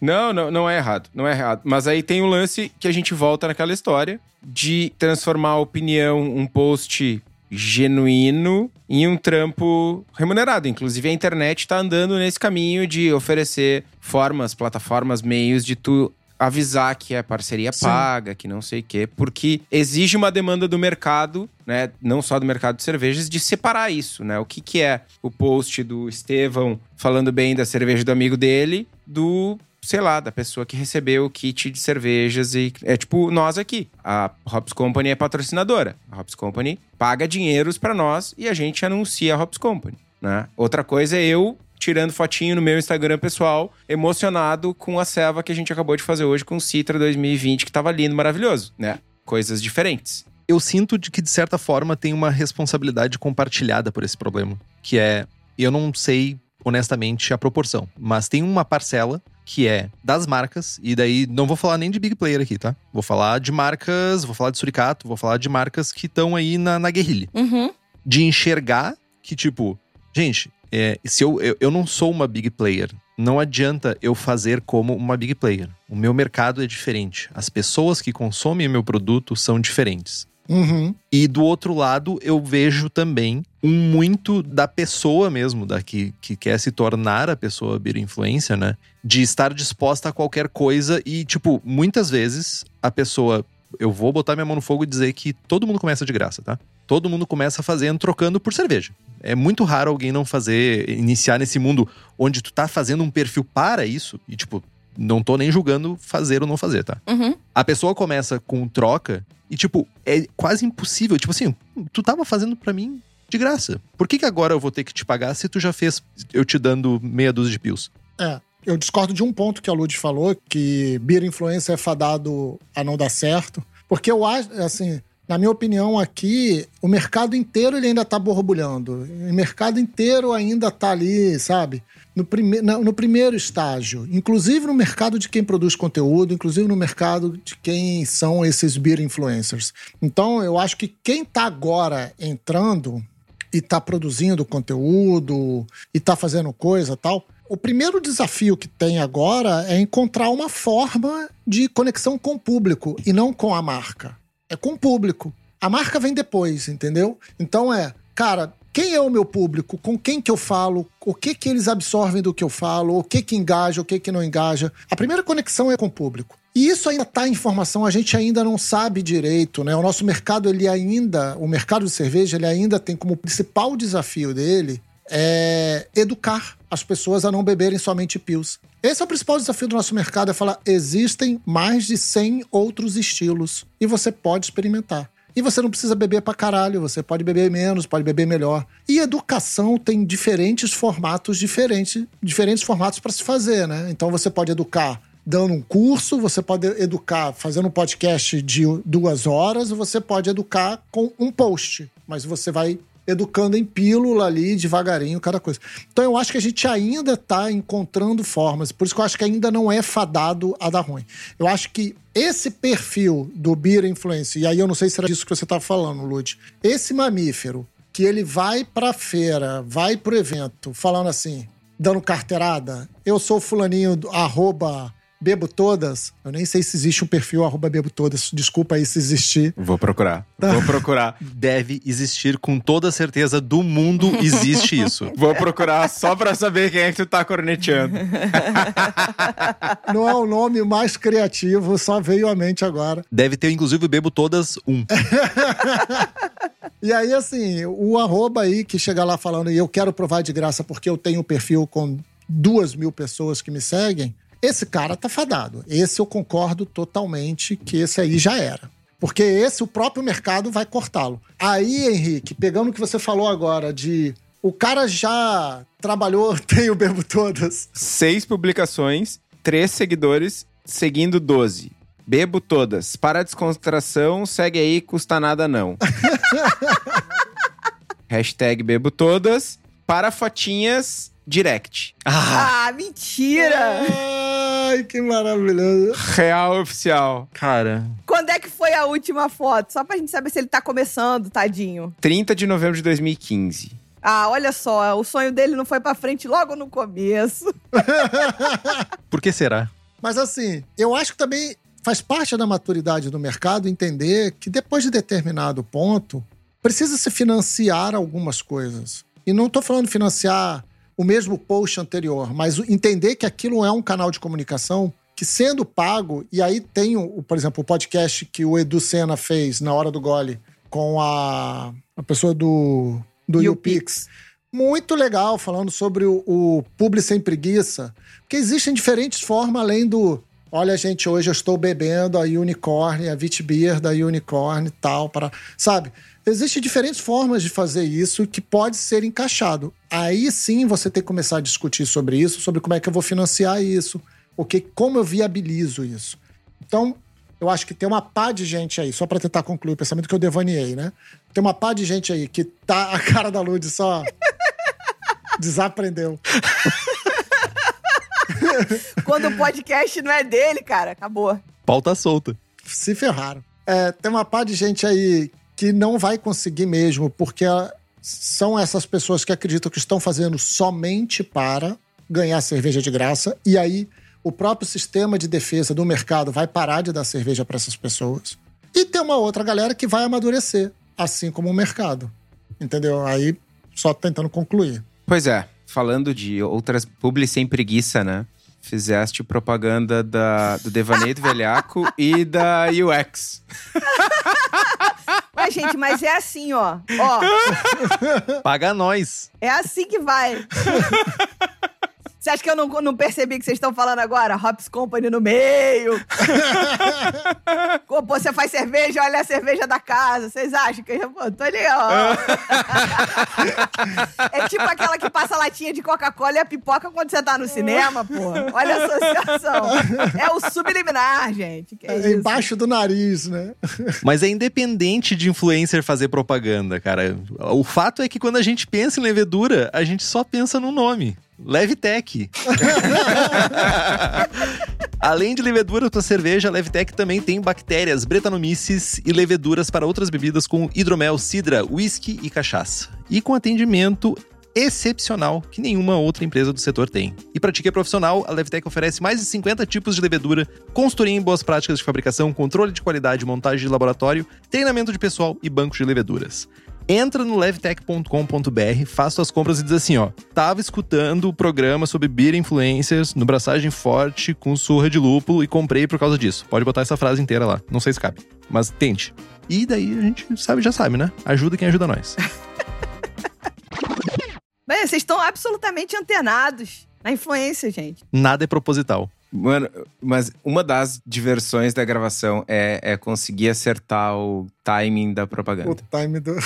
Não, não, não é errado. Não é errado. Mas aí tem o lance que a gente volta naquela história de transformar a opinião, um post genuíno em um trampo remunerado. Inclusive, a internet tá andando nesse caminho de oferecer formas, plataformas, meios de tu avisar que é parceria Sim. paga, que não sei o quê, porque exige uma demanda do mercado, né, não só do mercado de cervejas, de separar isso, né? O que que é o post do Estevão falando bem da cerveja do amigo dele, do sei lá, da pessoa que recebeu o kit de cervejas e é tipo nós aqui. A Hops Company é patrocinadora. A Hops Company paga dinheiros pra nós e a gente anuncia a Hops Company, né? Outra coisa é eu tirando fotinho no meu Instagram pessoal, emocionado com a ceva que a gente acabou de fazer hoje com o Citra 2020, que tava lindo, maravilhoso, né? Coisas diferentes. Eu sinto de que, de certa forma, tem uma responsabilidade compartilhada por esse problema. Que é, eu não sei honestamente a proporção, mas tem uma parcela que é das marcas, e daí não vou falar nem de big player aqui, tá? Vou falar de marcas, vou falar de suricato, vou falar de marcas que estão aí na, na guerrilha. Uhum. De enxergar que, tipo, gente, é, se eu, eu, eu não sou uma big player, não adianta eu fazer como uma big player. O meu mercado é diferente. As pessoas que consomem meu produto são diferentes. Uhum. E do outro lado, eu vejo também um muito da pessoa mesmo, da que, que quer se tornar a pessoa beer influencer, né? De estar disposta a qualquer coisa e, tipo, muitas vezes a pessoa. Eu vou botar minha mão no fogo e dizer que todo mundo começa de graça, tá? Todo mundo começa fazendo, trocando por cerveja. É muito raro alguém não fazer, iniciar nesse mundo onde tu tá fazendo um perfil para isso. E, tipo, não tô nem julgando fazer ou não fazer, tá? Uhum. A pessoa começa com troca e, tipo, é quase impossível. Tipo assim, tu tava fazendo pra mim de graça. Por que, que agora eu vou ter que te pagar se tu já fez eu te dando meia dúzia de pios? É. Eu discordo de um ponto que a Lud falou, que Beer Influencer é fadado a não dar certo. Porque eu acho, assim, na minha opinião aqui, o mercado inteiro ele ainda tá borbulhando. O mercado inteiro ainda tá ali, sabe? No, prime no primeiro estágio. Inclusive no mercado de quem produz conteúdo, inclusive no mercado de quem são esses beer influencers. Então, eu acho que quem tá agora entrando e tá produzindo conteúdo e tá fazendo coisa tal. O primeiro desafio que tem agora é encontrar uma forma de conexão com o público e não com a marca. É com o público. A marca vem depois, entendeu? Então é, cara, quem é o meu público? Com quem que eu falo? O que que eles absorvem do que eu falo? O que que engaja? O que que não engaja? A primeira conexão é com o público. E isso ainda está em formação, a gente ainda não sabe direito, né? O nosso mercado, ele ainda, o mercado de cerveja, ele ainda tem como principal desafio dele é educar as pessoas a não beberem somente pils. Esse é o principal desafio do nosso mercado, é falar, existem mais de 100 outros estilos e você pode experimentar. E você não precisa beber pra caralho, você pode beber menos, pode beber melhor. E educação tem diferentes formatos diferentes, diferentes formatos para se fazer, né? Então você pode educar dando um curso, você pode educar fazendo um podcast de duas horas, ou você pode educar com um post. Mas você vai educando em pílula ali, devagarinho, cada coisa. Então eu acho que a gente ainda está encontrando formas, por isso que eu acho que ainda não é fadado a dar ruim. Eu acho que esse perfil do Beer Influence, e aí eu não sei se era disso que você estava falando, Lud, esse mamífero que ele vai pra feira, vai pro evento, falando assim, dando carteirada, eu sou fulaninho arroba Bebo Todas. Eu nem sei se existe um perfil arroba Bebo Todas. Desculpa aí se existir. Vou procurar. Vou procurar. Deve existir com toda certeza do mundo existe isso. Vou procurar só pra saber quem é que tu tá corneteando. Não é o nome mais criativo, só veio à mente agora. Deve ter, inclusive, o Bebo Todas um. E aí, assim, o arroba aí que chega lá falando, e eu quero provar de graça porque eu tenho um perfil com duas mil pessoas que me seguem, esse cara tá fadado. Esse eu concordo totalmente que esse aí já era. Porque esse o próprio mercado vai cortá-lo. Aí, Henrique, pegando o que você falou agora de o cara já trabalhou, tem o Bebo Todas. Seis publicações, três seguidores, seguindo 12. Bebo todas. Para a descontração, segue aí, custa nada não. Hashtag bebo todas. Para fotinhas, direct. Ah, mentira! Ai, que maravilhoso. Real oficial. Cara, Quando é que foi a última foto? Só pra gente saber se ele tá começando, tadinho. 30 de novembro de 2015. Ah, olha só, o sonho dele não foi pra frente logo no começo. por que será? Mas assim, eu acho que também faz parte da maturidade do mercado entender que depois de determinado ponto, precisa se financiar algumas coisas. E não estou falando financiar o mesmo post anterior, mas entender que aquilo é um canal de comunicação que sendo pago, e aí tem, o, por exemplo, o podcast que o Edu Sena fez na hora do gole com a, a pessoa do, do YouPix. Muito legal, falando sobre o, o publi sem preguiça. Porque existem diferentes formas além do Olha, gente, hoje eu estou bebendo a Unicorn, a Vitbeer da Unicorn e tal, para, sabe? Existem diferentes formas de fazer isso que pode ser encaixado. Aí sim você tem que começar a discutir sobre isso, sobre como é que eu vou financiar isso, o que, como eu viabilizo isso. Então, eu acho que tem uma pá de gente aí, só para tentar concluir o pensamento que eu devaneei, né? Tem uma pá de gente aí que tá a cara da Lud só desaprendeu. Quando o podcast não é dele, cara, acabou. Pauta solta. Se ferraram. É, tem uma pá de gente aí que não vai conseguir mesmo, porque são essas pessoas que acreditam que estão fazendo somente para ganhar cerveja de graça, e aí o próprio sistema de defesa do mercado vai parar de dar cerveja para essas pessoas. E tem uma outra galera que vai amadurecer, assim como o mercado. Entendeu? Aí, só tentando concluir. Pois é, falando de outras publi sem preguiça, né? Fizeste propaganda da, do Devaneio do Velhaco e da UX. Gente, mas é assim, ó. Ó, Paga nós. é assim que vai. Você acha que eu não, não percebi que vocês estão falando agora? Hops Company no meio. Pô, você faz cerveja, olha a cerveja da casa. Vocês acham que eu pô, tô ali, ó. é tipo aquela que passa latinha de Coca-Cola e a pipoca quando você tá no cinema, pô. Olha a associação. É o subliminar, gente. Que é É isso? embaixo do nariz, né? Mas é independente de influencer fazer propaganda, cara. O fato é que quando a gente pensa em levedura, a gente só pensa no nome. Levtech. Além de leveduras para cerveja, a Levtech também tem bactérias, bretanomices e leveduras para outras bebidas como hidromel, cidra, whisky e cachaça. E com atendimento excepcional que nenhuma outra empresa do setor tem. E para ti que é profissional, a Levtech oferece mais de 50 tipos de levedura, consultoria em boas práticas de fabricação, controle de qualidade, montagem de laboratório, treinamento de pessoal e bancos de leveduras. Entra no levtech.com.br, faz suas compras e diz assim, ó. Tava escutando o programa sobre beer influencers no Braçagem Forte com surra de lúpulo e comprei por causa disso. Pode botar essa frase inteira lá, não sei se cabe, mas tente. E daí a gente sabe, já sabe, né? Ajuda quem ajuda nós. Bem, vocês estão absolutamente antenados na influência, gente. Nada é proposital. Mano, mas uma das diversões da gravação é, é conseguir acertar o timing da propaganda. O time do.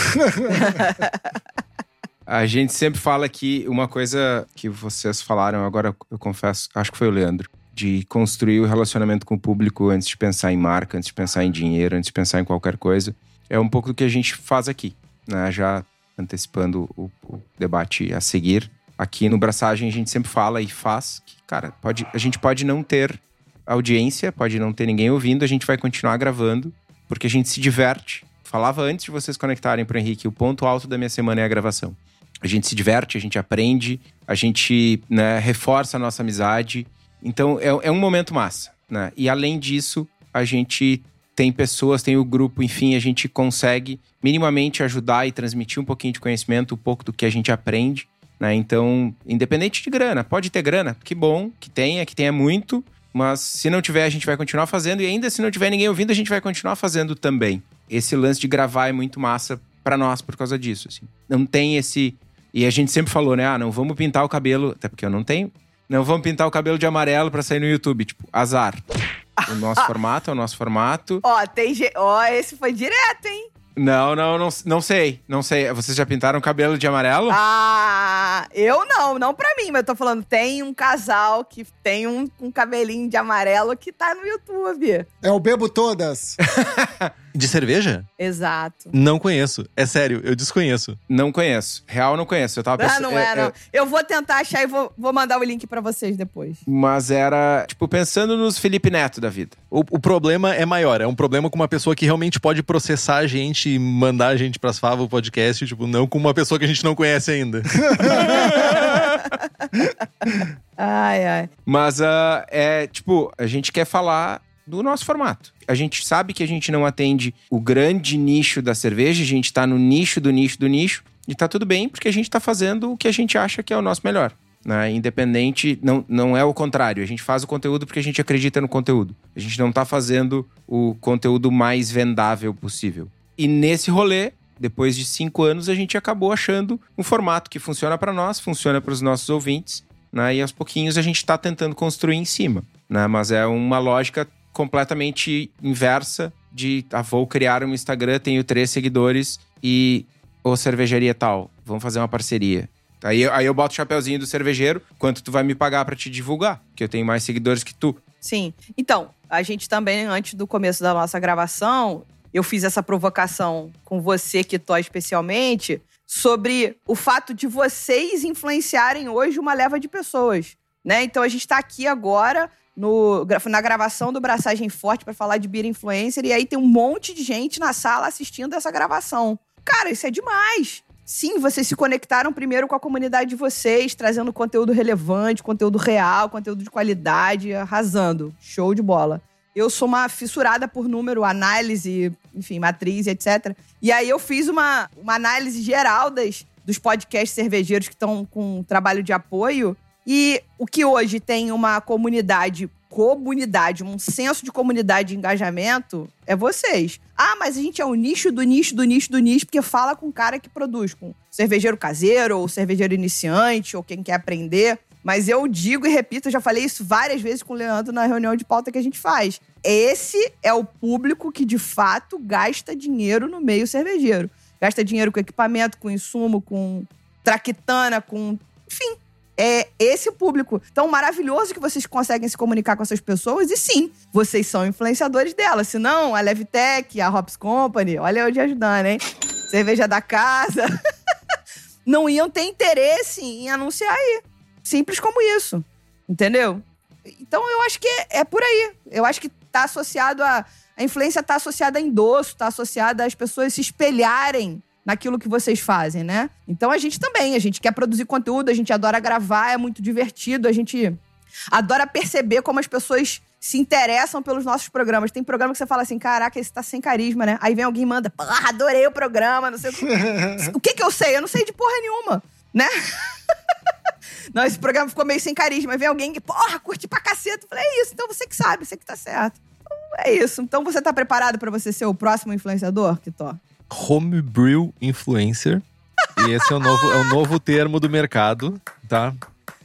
A gente sempre fala que uma coisa que vocês falaram, agora eu confesso, acho que foi o Leandro, de construir o relacionamento com o público antes de pensar em marca, antes de pensar em dinheiro, antes de pensar em qualquer coisa. É um pouco do que a gente faz aqui, né? Já antecipando o, o debate a seguir. Aqui no Braçagem a gente sempre fala e faz que, cara, pode, a gente pode não ter audiência, pode não ter ninguém ouvindo, a gente vai continuar gravando, porque a gente se diverte. Falava antes de vocês conectarem para Henrique, o ponto alto da minha semana é a gravação. A gente se diverte, a gente aprende, a gente né, reforça a nossa amizade. Então é, é um momento massa. Né? E além disso, a gente tem pessoas, tem o grupo, enfim, a gente consegue minimamente ajudar e transmitir um pouquinho de conhecimento, um pouco do que a gente aprende. Né? Então, independente de grana, pode ter grana, que bom, que tenha, que tenha muito, mas se não tiver, a gente vai continuar fazendo, e ainda se não tiver ninguém ouvindo, a gente vai continuar fazendo também. Esse lance de gravar é muito massa para nós por causa disso. Assim. Não tem esse. E a gente sempre falou, né? Ah, não vamos pintar o cabelo, até porque eu não tenho. Não vamos pintar o cabelo de amarelo para sair no YouTube. Tipo, azar. O nosso formato é o nosso formato. Ó, tem. ge- Ó, esse foi direto, hein? Não, não, não, não sei. Não sei. Vocês já pintaram o cabelo de amarelo? Ah, eu não, não pra mim, mas eu tô falando, tem um casal que tem um, um cabelinho de amarelo que tá no YouTube. É o Bebo Todas. De cerveja? Exato. Não conheço. É sério, eu desconheço. Não conheço. Real, não conheço. Eu tava Ah, pensando. não é, não. Eu vou tentar achar e vou, vou mandar o link pra vocês depois. Mas era, tipo, pensando nos Felipe Neto da vida. O, o problema é maior. É um problema com uma pessoa que realmente pode processar a gente e mandar a gente pras favas o podcast, tipo, não com uma pessoa que a gente não conhece ainda. Ai, ai. Mas ah, é, tipo, a gente quer falar do nosso formato. A gente sabe que a gente não atende o grande nicho da cerveja, a gente tá no nicho do nicho do nicho, e tá tudo bem, porque a gente tá fazendo o que a gente acha que é o nosso melhor. Né? Independente, não, não é o contrário. A gente faz o conteúdo porque a gente acredita no conteúdo. A gente não tá fazendo o conteúdo mais vendável possível. E nesse rolê, depois de cinco anos, a gente acabou achando um formato que funciona para nós, funciona para os nossos ouvintes, né? E aos pouquinhos a gente está tentando construir em cima. né? Mas é uma lógica completamente inversa de ah, vou criar um Instagram, tenho três seguidores e ou cervejaria tal, vamos fazer uma parceria. Aí, aí eu boto o chapeuzinho do cervejeiro, quanto tu vai me pagar para te divulgar, que eu tenho mais seguidores que tu. Sim. Então, a gente também, antes do começo da nossa gravação, eu fiz essa provocação com você, que tô especialmente, sobre o fato de vocês influenciarem hoje uma leva de pessoas. Né? Então a gente está aqui agora no, na gravação do Braçagem Forte para falar de Beer Influencer, e aí tem um monte de gente na sala assistindo essa gravação. Cara, isso é demais. Sim, vocês se conectaram primeiro com a comunidade de vocês, trazendo conteúdo relevante, conteúdo real, conteúdo de qualidade, arrasando. Show de bola. Eu sou uma fissurada por número, análise, enfim, matriz, etc. E aí eu fiz uma, uma análise geral das, dos podcasts cervejeiros que estão com trabalho de apoio. E o que hoje tem uma comunidade comunidade, um senso de comunidade e engajamento, é vocês. Ah, mas a gente é o nicho do nicho do nicho do nicho, porque fala com o cara que produz, com cervejeiro caseiro, ou cervejeiro iniciante, ou quem quer aprender. Mas eu digo e repito, já falei isso várias vezes com o Leandro na reunião de pauta que a gente faz. Esse é o público que de fato gasta dinheiro no meio cervejeiro. Gasta dinheiro com equipamento, com insumo, com traquitana, com. Enfim, é esse público. Então, maravilhoso que vocês conseguem se comunicar com essas pessoas. E sim, vocês são influenciadores delas. Se não, a Levtech, a Hops Company, olha eu te ajudando, hein? Cerveja da casa. não iam ter interesse em anunciar aí. Simples como isso. Entendeu? Então, eu acho que é, é por aí. Eu acho que tá associado a. A influência tá associada a endosso, tá associada às pessoas se espelharem naquilo que vocês fazem, né? Então a gente também, a gente quer produzir conteúdo, a gente adora gravar, é muito divertido, a gente adora perceber como as pessoas se interessam pelos nossos programas. Tem programa que você fala assim, caraca, esse tá sem carisma, né? Aí vem alguém e manda, porra, adorei o programa, não sei o que. o que que eu sei? Eu não sei de porra nenhuma, né? não, esse programa ficou meio sem carisma. Aí vem alguém que, porra, curte pra caceta. Eu falei, é isso, então você que sabe, você que tá certo. Então, é isso. Então você tá preparado para você ser o próximo influenciador, Kitó? Homebrew influencer. E esse é o novo, é o novo termo do mercado, tá?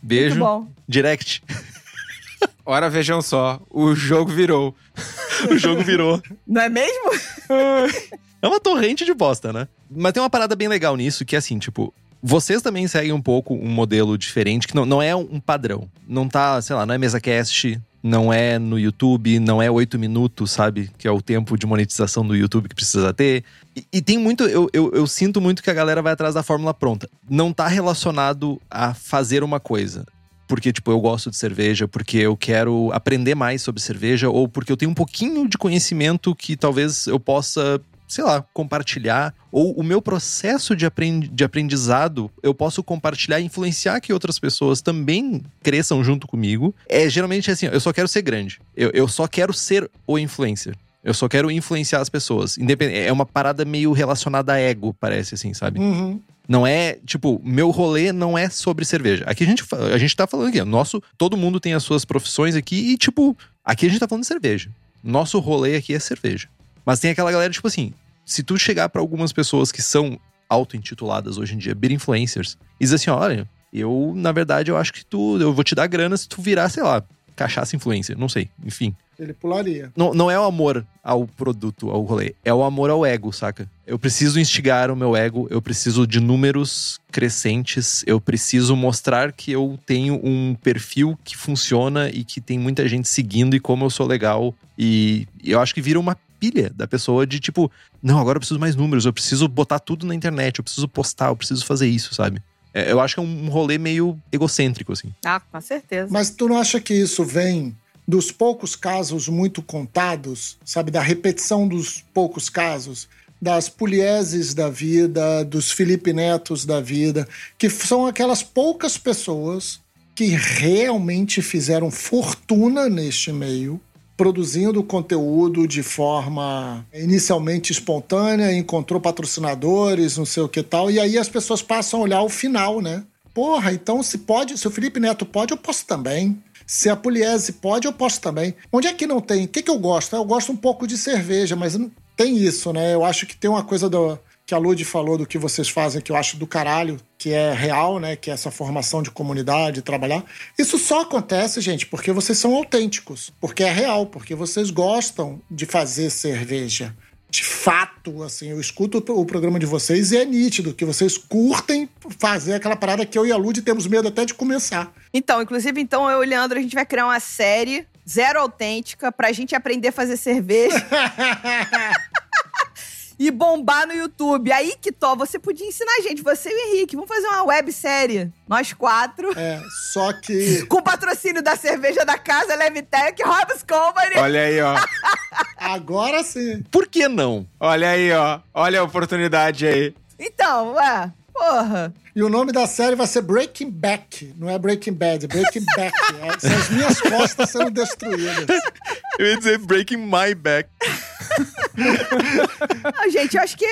Beijo. Muito bom. Direct. Ora, vejam só, o jogo virou. o jogo virou. Não é mesmo? é uma torrente de bosta, né? Mas tem uma parada bem legal nisso, que é assim, tipo, vocês também seguem um pouco um modelo diferente, que não, não é um padrão. Não tá, sei lá, não é mesa cast, não é no YouTube, não é oito minutos, sabe? Que é o tempo de monetização do YouTube que precisa ter. E, e tem muito, eu, eu, eu, sinto muito que a galera vai atrás da fórmula pronta. Não tá relacionado a fazer uma coisa. Porque, tipo, eu gosto de cerveja, porque eu quero aprender mais sobre cerveja, ou porque eu tenho um pouquinho de conhecimento que talvez eu possa sei lá, compartilhar, ou o meu processo de, aprend de aprendizado eu posso compartilhar e influenciar que outras pessoas também cresçam junto comigo. É geralmente assim, eu só quero ser grande. Eu, eu só quero ser o influencer. Eu só quero influenciar as pessoas. Independ é uma parada meio relacionada a ego, parece assim, sabe? Uhum. Não é, tipo, meu rolê não é sobre cerveja. Aqui a gente, a gente tá falando aqui, nosso, todo mundo tem as suas profissões aqui e, tipo, aqui a gente tá falando de cerveja. Nosso rolê aqui é cerveja. Mas tem aquela galera, tipo assim, se tu chegar para algumas pessoas que são auto-intituladas hoje em dia, beer influencers, e dizer assim: olha, eu, na verdade, eu acho que tu, eu vou te dar grana se tu virar, sei lá, cachaça influencer, não sei, enfim. Ele pularia. Não, não é o amor ao produto, ao rolê. É o amor ao ego, saca? Eu preciso instigar o meu ego, eu preciso de números crescentes, eu preciso mostrar que eu tenho um perfil que funciona e que tem muita gente seguindo e como eu sou legal. E eu acho que vira uma pilha da pessoa de tipo, não, agora eu preciso mais números, eu preciso botar tudo na internet, eu preciso postar, eu preciso fazer isso, sabe? É, eu acho que é um rolê meio egocêntrico, assim. Ah, com certeza. Mas tu não acha que isso vem dos poucos casos muito contados, sabe, da repetição dos poucos casos, das Pulieses da vida, dos Felipe Netos da vida, que são aquelas poucas pessoas que realmente fizeram fortuna neste meio, produzindo conteúdo de forma inicialmente espontânea, encontrou patrocinadores, não sei o que tal, e aí as pessoas passam a olhar o final, né? Porra, então se pode, se o Felipe Neto pode, eu posso também. Se a Pugliese pode, eu posso também. Onde é que não tem? O que, que eu gosto? Eu gosto um pouco de cerveja, mas tem isso, né? Eu acho que tem uma coisa do, que a Lud falou do que vocês fazem, que eu acho do caralho que é real, né? Que é essa formação de comunidade, trabalhar. Isso só acontece, gente, porque vocês são autênticos, porque é real, porque vocês gostam de fazer cerveja. De fato, assim, eu escuto o programa de vocês e é nítido que vocês curtem fazer aquela parada que eu e a Lud temos medo até de começar. Então, inclusive, então, eu e o Leandro, a gente vai criar uma série zero autêntica pra gente aprender a fazer cerveja. e bombar no YouTube. Aí que tó, você podia ensinar a gente, você e o Henrique. Vamos fazer uma websérie, nós quatro. É, só que. Com patrocínio da cerveja da casa, Levitec, Hobbs Company. Olha aí, ó. Agora sim. Por que não? Olha aí, ó. Olha a oportunidade aí. Então, ué, porra. E o nome da série vai ser Breaking Back. Não é Breaking Bad, é Breaking Back. É, são as minhas costas sendo destruídas. Eu ia dizer Breaking My Back. Não, gente, eu acho que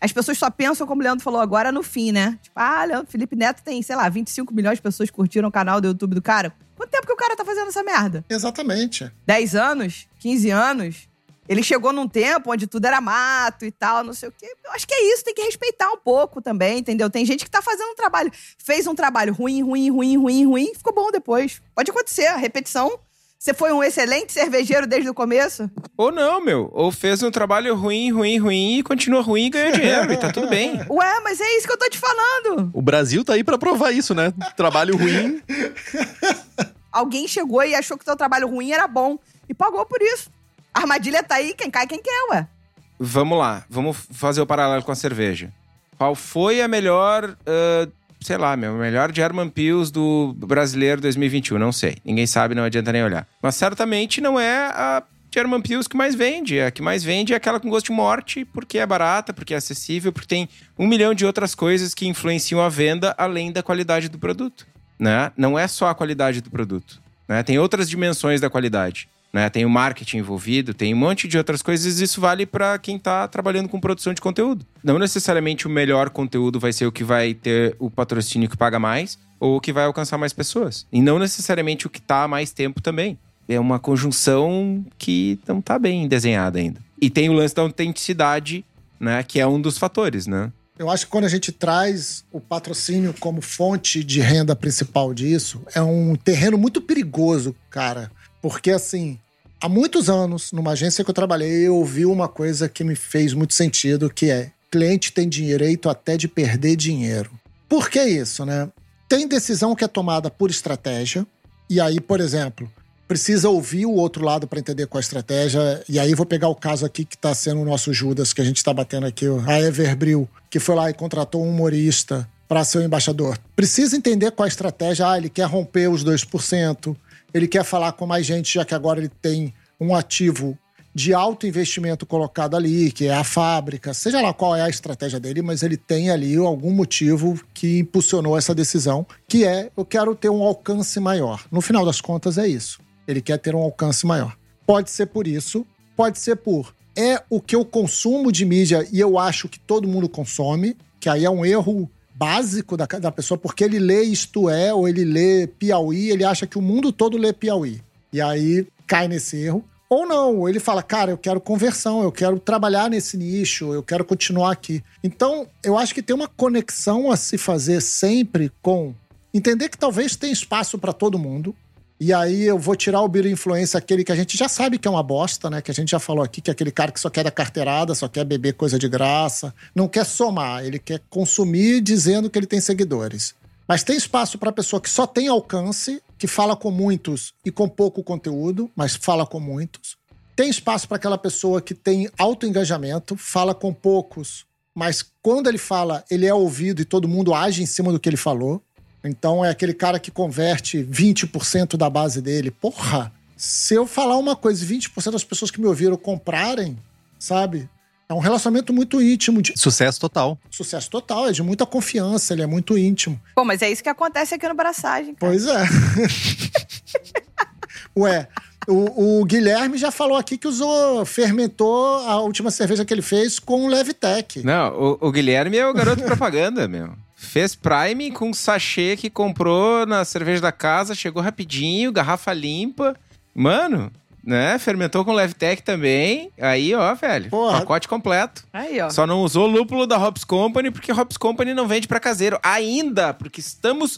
as pessoas só pensam, como o Leandro falou agora, no fim, né? Tipo, ah, Leandro, Felipe Neto tem, sei lá, 25 milhões de pessoas que curtiram o canal do YouTube do cara. Quanto tempo que o cara tá fazendo essa merda? Exatamente. 10 anos? 15 anos? Ele chegou num tempo onde tudo era mato e tal, não sei o quê. Eu acho que é isso, tem que respeitar um pouco também, entendeu? Tem gente que tá fazendo um trabalho, fez um trabalho ruim, ruim, ruim, ruim, ruim, ficou bom depois. Pode acontecer, a repetição. Você foi um excelente cervejeiro desde o começo? Ou não, meu. Ou fez um trabalho ruim, ruim, ruim e continua ruim e ganha dinheiro. e tá tudo bem. Ué, mas é isso que eu tô te falando. O Brasil tá aí pra provar isso, né? Trabalho ruim. Alguém chegou e achou que o teu trabalho ruim era bom e pagou por isso. A armadilha tá aí, quem cai, quem quer, ué. Vamos lá, vamos fazer o paralelo com a cerveja. Qual foi a melhor, uh, sei lá, meu, melhor German Pills do brasileiro 2021? Não sei. Ninguém sabe, não adianta nem olhar. Mas certamente não é a German Pills que mais vende. A que mais vende é aquela com gosto de morte, porque é barata, porque é acessível, porque tem um milhão de outras coisas que influenciam a venda além da qualidade do produto. Né? Não é só a qualidade do produto. Né? Tem outras dimensões da qualidade né? Tem o marketing envolvido, tem um monte de outras coisas. Isso vale para quem está trabalhando com produção de conteúdo. Não necessariamente o melhor conteúdo vai ser o que vai ter o patrocínio que paga mais ou o que vai alcançar mais pessoas. E não necessariamente o que está há mais tempo também. É uma conjunção que não está bem desenhada ainda. E tem o lance da autenticidade, né? Que é um dos fatores, né? Eu acho que quando a gente traz o patrocínio como fonte de renda principal disso, é um terreno muito perigoso, cara. Porque, assim, há muitos anos, numa agência que eu trabalhei, eu ouvi uma coisa que me fez muito sentido, que é cliente tem direito até de perder dinheiro. Por que isso, né? Tem decisão que é tomada por estratégia, e aí, por exemplo, precisa ouvir o outro lado para entender qual a estratégia. E aí vou pegar o caso aqui que está sendo o nosso Judas, que a gente está batendo aqui, a Everbril, que foi lá e contratou um humorista para ser o embaixador. Precisa entender qual a estratégia. Ah, ele quer romper os 2%, ele quer falar com mais gente, já que agora ele tem um ativo de alto investimento colocado ali, que é a fábrica, seja lá qual é a estratégia dele, mas ele tem ali algum motivo que impulsionou essa decisão, que é eu quero ter um alcance maior. No final das contas é isso. Ele quer ter um alcance maior. Pode ser por isso, pode ser por é o que eu consumo de mídia e eu acho que todo mundo consome, que aí é um erro básico da, da pessoa, porque ele lê Isto É ou ele lê Piauí, ele acha que o mundo todo lê Piauí. E aí cai nesse erro. Ou não, ele fala, cara, eu quero conversão, eu quero trabalhar nesse nicho, eu quero continuar aqui. Então, eu acho que tem uma conexão a se fazer sempre com entender que talvez tem espaço para todo mundo, e aí eu vou tirar o Biro Influência, aquele que a gente já sabe que é uma bosta, né? Que a gente já falou aqui, que é aquele cara que só quer dar carteirada, só quer beber coisa de graça, não quer somar, ele quer consumir dizendo que ele tem seguidores. Mas tem espaço para pessoa que só tem alcance, que fala com muitos e com pouco conteúdo, mas fala com muitos. Tem espaço para aquela pessoa que tem alto engajamento, fala com poucos, mas quando ele fala, ele é ouvido e todo mundo age em cima do que ele falou. Então é aquele cara que converte 20% da base dele. Porra! Se eu falar uma coisa e 20% das pessoas que me ouviram comprarem, sabe? É um relacionamento muito íntimo. De... Sucesso total. Sucesso total, é de muita confiança, ele é muito íntimo. Pô, mas é isso que acontece aqui no Braçagem. Cara. Pois é. Ué, o, o, Guilherme já falou aqui que usou, fermentou a última cerveja que ele fez com o Levtech. Não, o, o Guilherme é o garoto propaganda, meu. Fez Prime com sachê que comprou na cerveja da casa, chegou rapidinho, garrafa limpa. Mano, né? Fermentou com Levtech também. Aí, ó, velho. Porra. Pacote completo. Aí, ó. Só não usou lúpulo da Hops Company porque Hops Company não vende pra caseiro ainda, porque estamos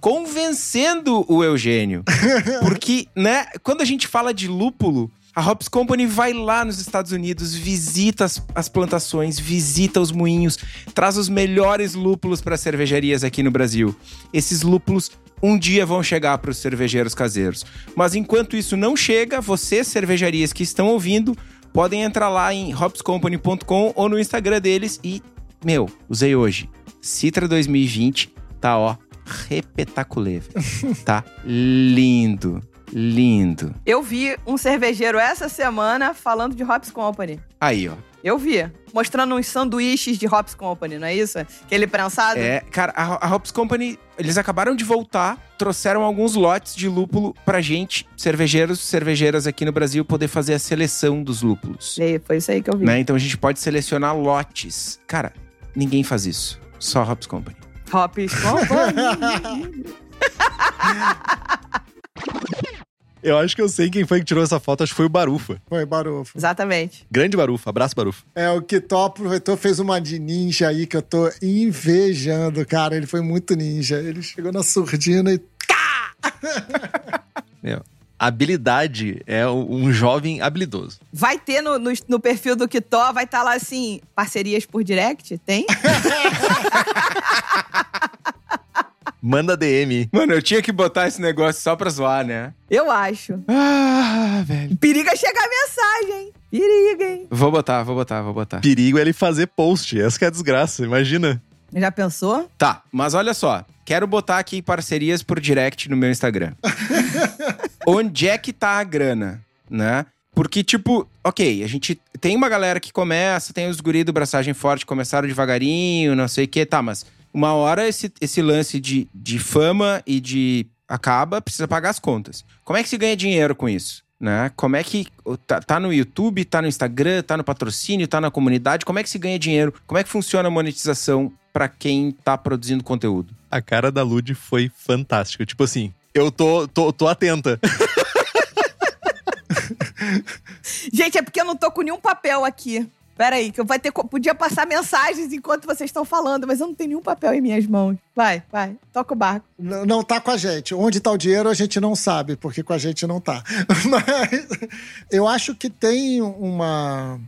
convencendo o Eugênio. Porque, né, quando a gente fala de lúpulo, a Hops Company vai lá nos Estados Unidos, visita as, as plantações, visita os moinhos, traz os melhores lúpulos para cervejarias aqui no Brasil. Esses lúpulos um dia vão chegar para os cervejeiros caseiros. Mas enquanto isso não chega, vocês, cervejarias que estão ouvindo, podem entrar lá em hopscompany.com ou no Instagram deles e, meu, usei hoje. Citra 2020 tá, ó, repetaculê. tá lindo, lindo. Eu vi um cervejeiro essa semana falando de Hops Company. Aí, ó. Eu vi. Mostrando uns sanduíches de Hops Company, não é isso? Aquele prensado. É, cara, a, a Hops Company, eles acabaram de voltar, trouxeram alguns lotes de lúpulo pra gente, cervejeiros, cervejeiras aqui no Brasil, poder fazer a seleção dos lúpulos. E foi isso aí que eu vi. Né? Então a gente pode selecionar lotes. Cara, ninguém faz isso. Só a Hops Company. Hops Company. Eu acho que eu sei quem foi que tirou essa foto, acho que foi o Barufa. Foi, Barufo. Exatamente. Grande Barufa, abraço Barufa. É, o Kitó aproveitou, fez uma de ninja aí que eu tô invejando, cara. Ele foi muito ninja. Ele chegou na surdina e. Meu, habilidade é um jovem habilidoso. Vai ter no, no, no perfil do Kitó, vai estar lá assim, parcerias por direct? Tem? Manda DM. Mano, eu tinha que botar esse negócio só pra zoar, né? Eu acho. Ah, velho. Periga chegar a mensagem, hein? Periga, hein? Vou botar, vou botar, vou botar. Perigo é ele fazer post. Essa que é a desgraça, imagina. Já pensou? Tá, mas olha só. Quero botar aqui parcerias por direct no meu Instagram. Onde é que tá a grana, né? Porque, tipo, ok, a gente tem uma galera que começa, tem os guri do Braçagem Forte começaram devagarinho, não sei o que, tá, mas uma hora esse, esse lance de, de fama e de acaba, precisa pagar as contas. Como é que se ganha dinheiro com isso? Né? Como é que tá, tá no YouTube, tá no Instagram, tá no patrocínio, tá na comunidade? Como é que se ganha dinheiro? Como é que funciona a monetização pra quem tá produzindo conteúdo? A cara da Lud foi fantástica. Tipo assim, eu tô, tô, tô atenta. Gente, é porque eu não tô com nenhum papel aqui. Pera aí, que eu vai ter, podia passar mensagens enquanto vocês estão falando, mas eu não tenho nenhum papel em minhas mãos. Vai, vai, toca o barco. N- Não tá com a gente. Onde tá o dinheiro a gente não sabe, porque com a gente não tá. Mas eu acho que tem uma.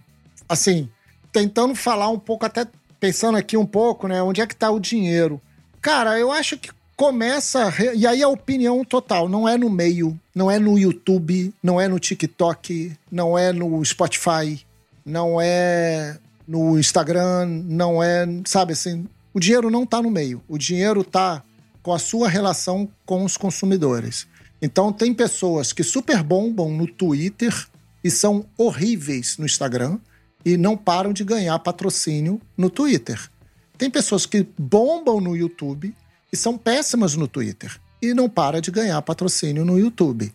Assim, tentando falar um pouco, até pensando aqui um pouco, né? Onde é que tá o dinheiro? Cara, eu acho que começa. E aí a opinião total, não é no meio, não é no YouTube, não é no TikTok, não é no Spotify, não é no Instagram, não é. Sabe assim, o dinheiro não tá no meio. O dinheiro tá com a sua relação com os consumidores. Então, tem pessoas que super bombam no Twitter e são horríveis no Instagram e não param de ganhar patrocínio no Twitter. Tem pessoas que bombam no YouTube e são péssimas no Twitter e não param de ganhar patrocínio no YouTube.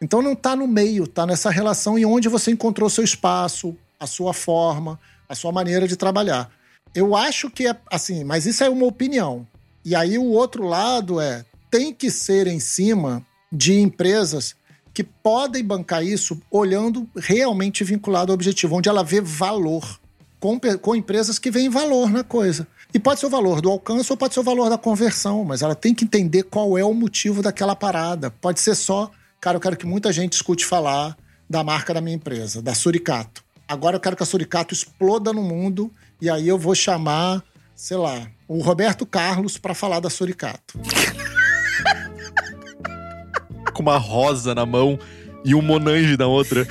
Então não está no meio, está nessa relação em onde você encontrou seu espaço, a sua forma, a sua maneira de trabalhar. Eu acho que é assim, mas isso é uma opinião. E aí o outro lado é tem que ser em cima de empresas que podem bancar isso olhando realmente vinculado ao objetivo, onde ela vê valor com, com empresas que veem valor na coisa. E pode ser o valor do alcance ou pode ser o valor da conversão, mas ela tem que entender qual é o motivo daquela parada. Pode ser só, cara, eu quero que muita gente escute falar da marca da minha empresa, da Suricato. Agora eu quero que a Suricato exploda no mundo e aí eu vou chamar, sei lá, o Roberto Carlos para falar da Suricato. Com uma rosa na mão e um Monange na outra.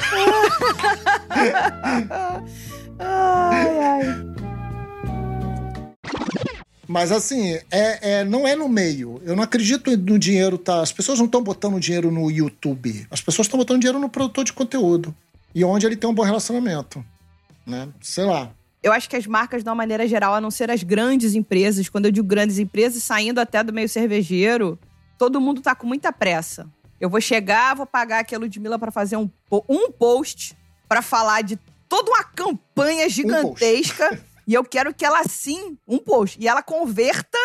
Ai, ai. Mas assim, é, é- não é no meio. Eu não acredito no dinheiro, tá? As pessoas não estão botando dinheiro no YouTube. As pessoas estão botando dinheiro no produtor de conteúdo. E onde ele tem um bom relacionamento. Né? Sei lá. Eu acho que as marcas, de uma maneira geral, a não ser as grandes empresas, quando eu digo grandes empresas, saindo até do meio cervejeiro, todo mundo tá com muita pressa. Eu vou chegar, vou pagar aqui a Ludmilla para fazer um, um post para falar de toda uma campanha gigantesca. e eu quero que ela, sim, um post, e ela converta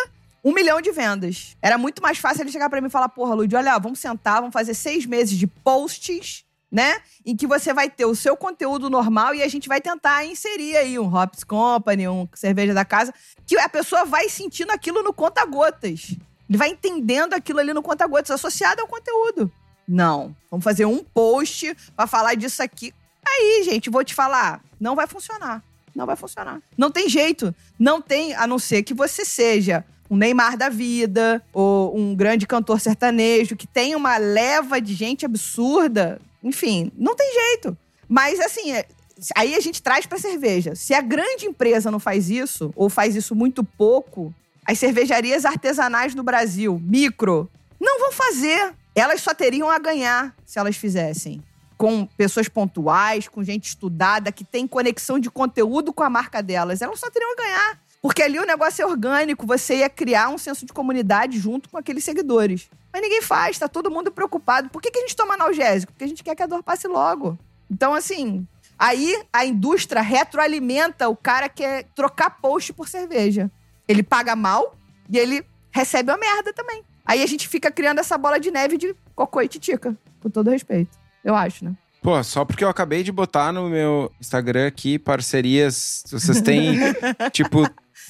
um milhão de vendas. Era muito mais fácil ele chegar para mim e falar: Porra, Lud, olha, vamos sentar, vamos fazer seis meses de posts né? Em que você vai ter o seu conteúdo normal e a gente vai tentar inserir aí um Hops Company, um cerveja da casa, que a pessoa vai sentindo aquilo no conta-gotas. Ele vai entendendo aquilo ali no conta-gotas, associado ao conteúdo. Não. Vamos fazer um post para falar disso aqui. Aí, gente, vou te falar, não vai funcionar. Não vai funcionar. Não tem jeito. Não tem, a não ser que você seja um Neymar da vida, ou um grande cantor sertanejo, que tem uma leva de gente absurda. Enfim, não tem jeito. Mas, assim, é, aí a gente traz pra cerveja. Se a grande empresa não faz isso, ou faz isso muito pouco, as cervejarias artesanais no Brasil, micro, não vão fazer. Elas só teriam a ganhar se elas fizessem. Com pessoas pontuais, com gente estudada, que tem conexão de conteúdo com a marca delas. Elas só teriam a ganhar. Porque ali o negócio é orgânico, você ia criar um senso de comunidade junto com aqueles seguidores. Mas ninguém faz, tá todo mundo preocupado. Por que, que a gente toma analgésico? Porque a gente quer que a dor passe logo. Então, assim, aí a indústria retroalimenta o cara que quer trocar post por cerveja. Ele paga mal e ele recebe uma merda também. Aí a gente fica criando essa bola de neve de cocô e titica, com todo respeito. Eu acho, né? Pô, só porque eu acabei de botar no meu Instagram aqui parcerias. Vocês têm, tipo,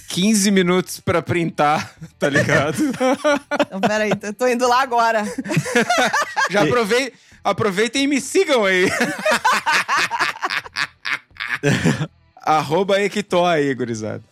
15 minutos pra printar, tá ligado? Então, peraí, eu tô indo lá agora. Já aprovei, aproveitem e me sigam aí. Arroba Equitó aí, gurizada.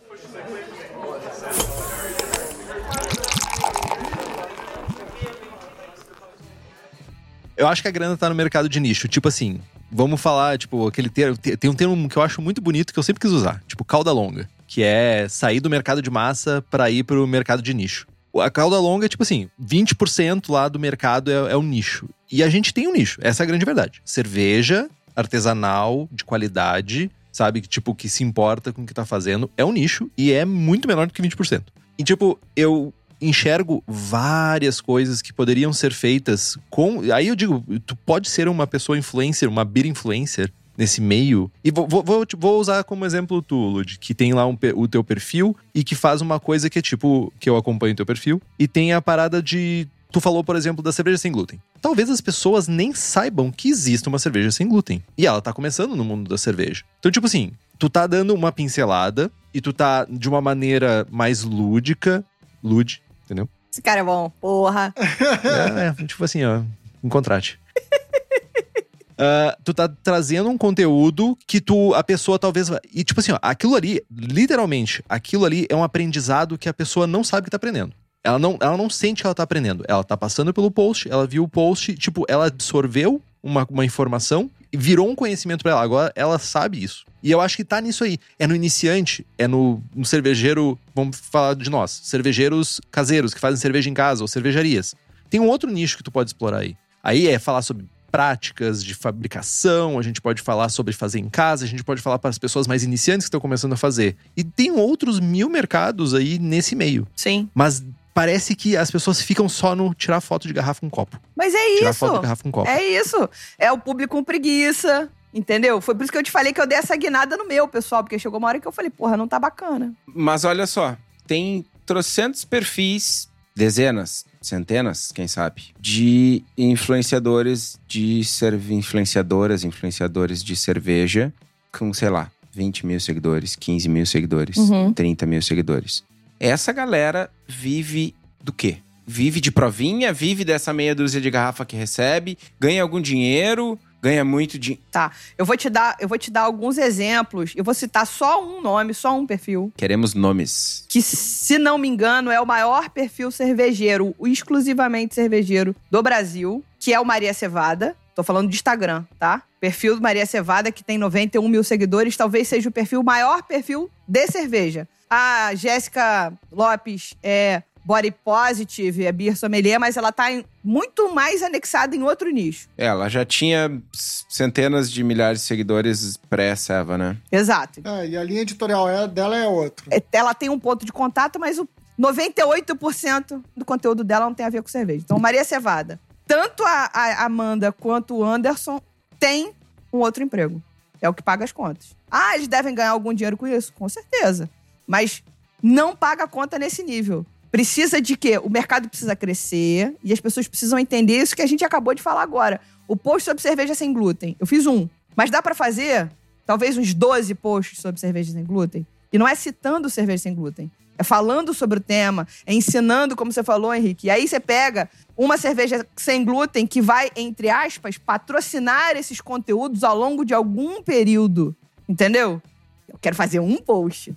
Eu acho que a grana tá no mercado de nicho. Tipo assim, vamos falar, tipo, aquele termo. Tem um termo que eu acho muito bonito que eu sempre quis usar, tipo, cauda longa. Que é sair do mercado de massa para ir pro mercado de nicho. A cauda longa é tipo assim: 20% lá do mercado é, é o nicho. E a gente tem um nicho, essa é a grande verdade. Cerveja artesanal, de qualidade, sabe? Tipo, que se importa com o que tá fazendo, é um nicho e é muito menor do que 20%. E, tipo, eu enxergo várias coisas que poderiam ser feitas com. Aí eu digo, tu pode ser uma pessoa influencer, uma beer influencer nesse meio. E vou, vou, vou, vou usar como exemplo tu, Lud, que tem lá um, o teu perfil e que faz uma coisa que é tipo, que eu acompanho o teu perfil, e tem a parada de. Tu falou, por exemplo, da cerveja sem glúten. Talvez as pessoas nem saibam que existe uma cerveja sem glúten. E ela tá começando no mundo da cerveja. Então, tipo assim, tu tá dando uma pincelada e tu tá de uma maneira mais lúdica, lude, entendeu? Esse cara é bom, porra. É, é, tipo assim, ó, um contrate. Uh, tu tá trazendo um conteúdo que tu, a pessoa talvez. E tipo assim, ó, aquilo ali, literalmente, aquilo ali é um aprendizado que a pessoa não sabe que tá aprendendo. Ela não, ela não sente que ela tá aprendendo. Ela tá passando pelo post, ela viu o post, tipo, ela absorveu uma, uma informação e virou um conhecimento para ela. Agora ela sabe isso. E eu acho que tá nisso aí. É no iniciante, é no, no cervejeiro, vamos falar de nós, cervejeiros caseiros que fazem cerveja em casa ou cervejarias. Tem um outro nicho que tu pode explorar aí. Aí é falar sobre práticas de fabricação, a gente pode falar sobre fazer em casa, a gente pode falar para as pessoas mais iniciantes que estão começando a fazer. E tem outros mil mercados aí nesse meio. Sim. Mas parece que as pessoas ficam só no tirar foto de garrafa com copo. Mas é Tirar isso. foto de garrafa com copo. É isso. É o público com preguiça. Entendeu? Foi por isso que eu te falei que eu dei essa guinada no meu, pessoal, porque chegou uma hora que eu falei, porra, não tá bacana. Mas olha só, tem trocentos perfis, dezenas, centenas, quem sabe, de influenciadores de influenciadoras, influenciadores de cerveja com, sei lá, 20 mil seguidores, 15 mil seguidores, Uhum. 30 mil seguidores. Essa galera vive do quê? Vive de provinha, vive dessa meia dúzia de garrafa que recebe, ganha algum dinheiro, ganha muito dinheiro. Tá. Eu vou te dar, eu vou te dar alguns exemplos. Eu vou citar só um nome, só um perfil. Queremos nomes. Que, se não me engano, é o maior perfil cervejeiro, o exclusivamente cervejeiro do Brasil, que é o Maria Cevada. Tô falando de Instagram, tá? Perfil do Maria Cevada, que tem 91 mil seguidores, talvez seja o perfil, o maior perfil de cerveja. A Jéssica Lopes é body positive, é beer sommelier, mas ela tá em- muito mais anexada em outro nicho. Ela já tinha centenas de milhares de seguidores pré-Seva, né? Exato. É, e a linha editorial é- dela é outro. É, Ela tem um ponto de contato, mas o 98% do conteúdo dela não tem a ver com cerveja. Então, Maria Cevada. Tanto a, a Amanda quanto o Anderson têm um outro emprego. É o que paga as contas. Ah, eles devem ganhar algum dinheiro com isso? Com certeza. Mas não paga a conta nesse nível. Precisa de quê? O mercado precisa crescer e as pessoas precisam entender isso que a gente acabou de falar agora. o post sobre cerveja sem glúten. Eu fiz um. Mas dá pra fazer talvez uns 12 posts sobre cerveja sem glúten. E não é citando cerveja sem glúten. É falando sobre o tema, é ensinando, como você falou, Henrique. E aí você pega uma cerveja sem glúten que vai, entre aspas, patrocinar esses conteúdos ao longo de algum período. Entendeu? Eu quero fazer um post.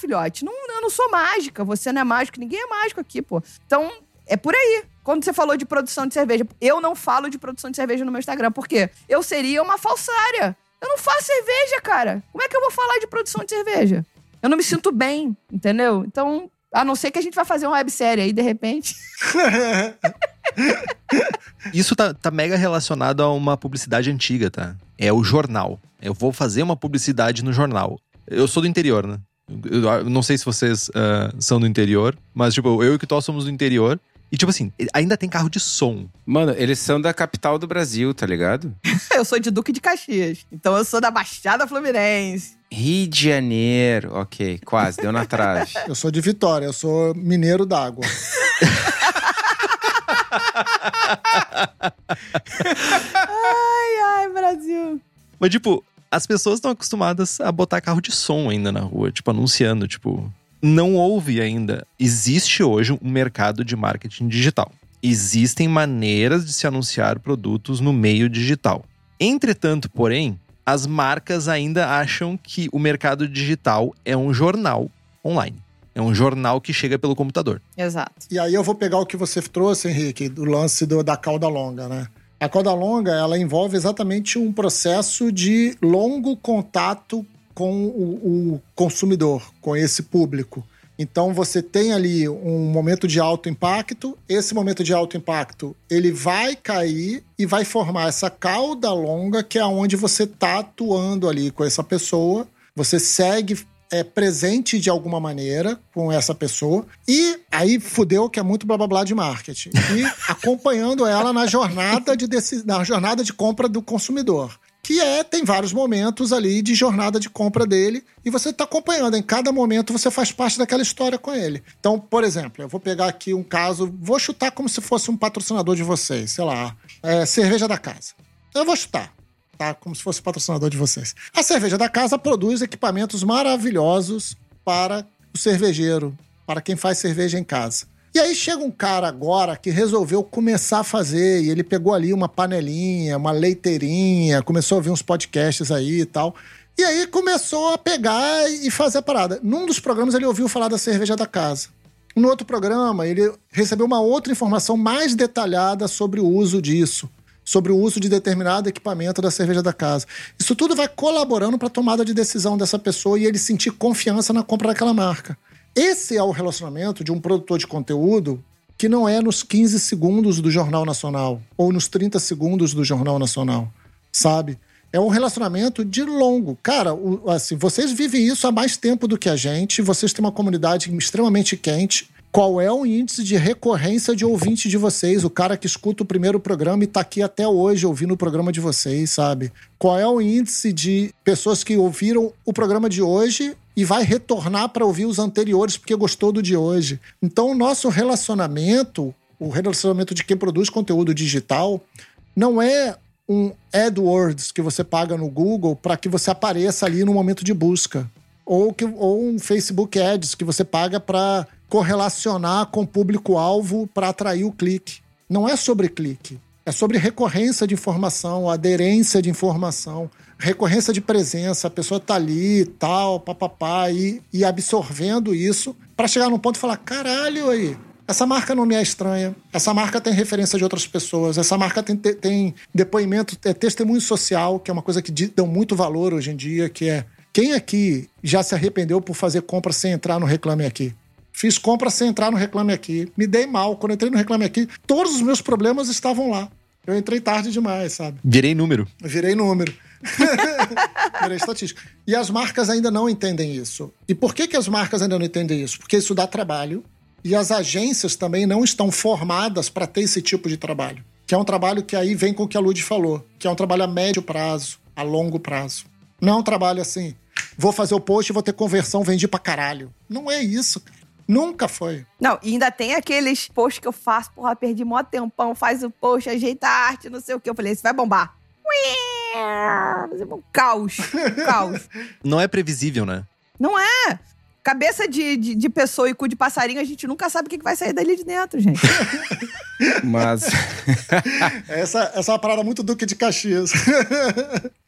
Filhote. Não, eu não sou mágica. Você não é mágico. Ninguém é mágico aqui, pô. Então, é por aí. Quando você falou de produção de cerveja, eu não falo de produção de cerveja no meu Instagram. Por quê? Eu seria uma falsária. Eu não faço cerveja, cara. Como é que eu vou falar de produção de cerveja? Eu não me sinto bem, entendeu? Então, a não ser que a gente vá fazer uma websérie aí, de repente. Isso tá, tá mega relacionado a uma publicidade antiga, tá? É o jornal. Eu vou fazer uma publicidade no jornal. Eu sou do interior, né? Não sei se vocês uh, são do interior, mas, tipo, eu e o Kitó somos do interior. E, tipo assim, ainda tem carro de som. Mano, eles são da capital do Brasil, tá ligado? eu sou de Duque de Caxias. Então eu sou da Baixada Fluminense. Rio de Janeiro. Ok, quase, deu na trave. eu sou de Vitória, eu sou mineiro d'água. ai, ai, Brasil. Mas, tipo, as pessoas estão acostumadas a botar carro de som ainda na rua, tipo, anunciando, tipo, não houve ainda. Existe hoje um mercado de marketing digital. Existem maneiras de se anunciar produtos no meio digital. Entretanto, porém, as marcas ainda acham que o mercado digital é um jornal online. É um jornal que chega pelo computador. Exato. E aí eu vou pegar o que você trouxe, Henrique, do lance do, da cauda longa, né? A cauda longa, ela envolve exatamente um processo de longo contato com o, o consumidor, com esse público. Então você tem ali um momento de alto impacto. Esse momento de alto impacto ele vai cair e vai formar essa cauda longa que é onde você está atuando ali com essa pessoa. Você segue é, presente de alguma maneira com essa pessoa. E aí fudeu que é muito blá blá blá de marketing. E acompanhando ela na jornada de, na jornada de compra do consumidor que é, tem vários momentos ali de jornada de compra dele e você está acompanhando. Em cada momento você faz parte daquela história com ele. Então, por exemplo, eu vou pegar aqui um caso, vou chutar como se fosse um patrocinador de vocês, sei lá, é, cerveja da casa. Eu vou chutar. Tá? Como se fosse patrocinador de vocês. A cerveja da casa produz equipamentos maravilhosos para o cervejeiro, para quem faz cerveja em casa. E aí chega um cara agora que resolveu começar a fazer, e ele pegou ali uma panelinha, uma leiteirinha, começou a ouvir uns podcasts aí e tal. E aí começou a pegar e fazer a parada. Num dos programas ele ouviu falar da cerveja da casa. No outro programa, ele recebeu uma outra informação mais detalhada sobre o uso disso, sobre o uso de determinado equipamento da cerveja da casa. Isso tudo vai colaborando para a tomada de decisão dessa pessoa e ele sentir confiança na compra daquela marca. Esse é o relacionamento de um produtor de conteúdo que não é nos 15 segundos do Jornal Nacional ou nos 30 segundos do Jornal Nacional, sabe? É um relacionamento de longo. Cara, assim, vocês vivem isso há mais tempo do que a gente, vocês têm uma comunidade extremamente quente. Qual é o índice de recorrência de ouvinte de vocês? O cara que escuta o primeiro programa e tá aqui até hoje ouvindo o programa de vocês, sabe? Qual é o índice de pessoas que ouviram o programa de hoje e vai retornar para ouvir os anteriores porque gostou do de hoje. Então, o nosso relacionamento, o relacionamento de quem produz conteúdo digital, não é um AdWords que você paga no Google para que você apareça ali no momento de busca. Ou, que, ou um Facebook Ads que você paga para correlacionar com o público-alvo para atrair o clique. Não é sobre clique. É sobre recorrência de informação, aderência de informação recorrência de presença, a pessoa tá ali tal, papapá, e, e absorvendo isso para chegar num ponto e falar: caralho aí, essa marca não me é estranha, essa marca tem referência de outras pessoas, essa marca tem, tem depoimento, é testemunho social, que é uma coisa que dão muito valor hoje em dia, que é quem aqui já se arrependeu por fazer compra sem entrar no Reclame Aqui? Fiz compra sem entrar no Reclame Aqui. Me dei mal. Quando entrei no Reclame Aqui, todos os meus problemas estavam lá. Eu entrei tarde demais, sabe? Virei número. Virei número. Virei estatística. E as marcas ainda não entendem isso. E por que, que as marcas ainda não entendem isso? Porque isso dá trabalho e as agências também não estão formadas para ter esse tipo de trabalho. Que é um trabalho que aí vem com o que a Lud falou, que é um trabalho a médio prazo, a longo prazo. Não é um trabalho assim, vou fazer o post e vou ter conversão, vendi pra caralho. Não é isso, cara. Nunca foi. Não, e ainda tem aqueles posts que eu faço, porra, perdi mó tempão, faz o post, ajeita a arte, não sei o que. Eu falei, isso vai bombar. Um caos, um caos. Não é previsível, né? Não é. Cabeça de, de, de pessoa e cu de passarinho, a gente nunca sabe o que que vai sair dali de dentro, gente. Mas, Essa, essa é uma parada muito Duque de Caxias.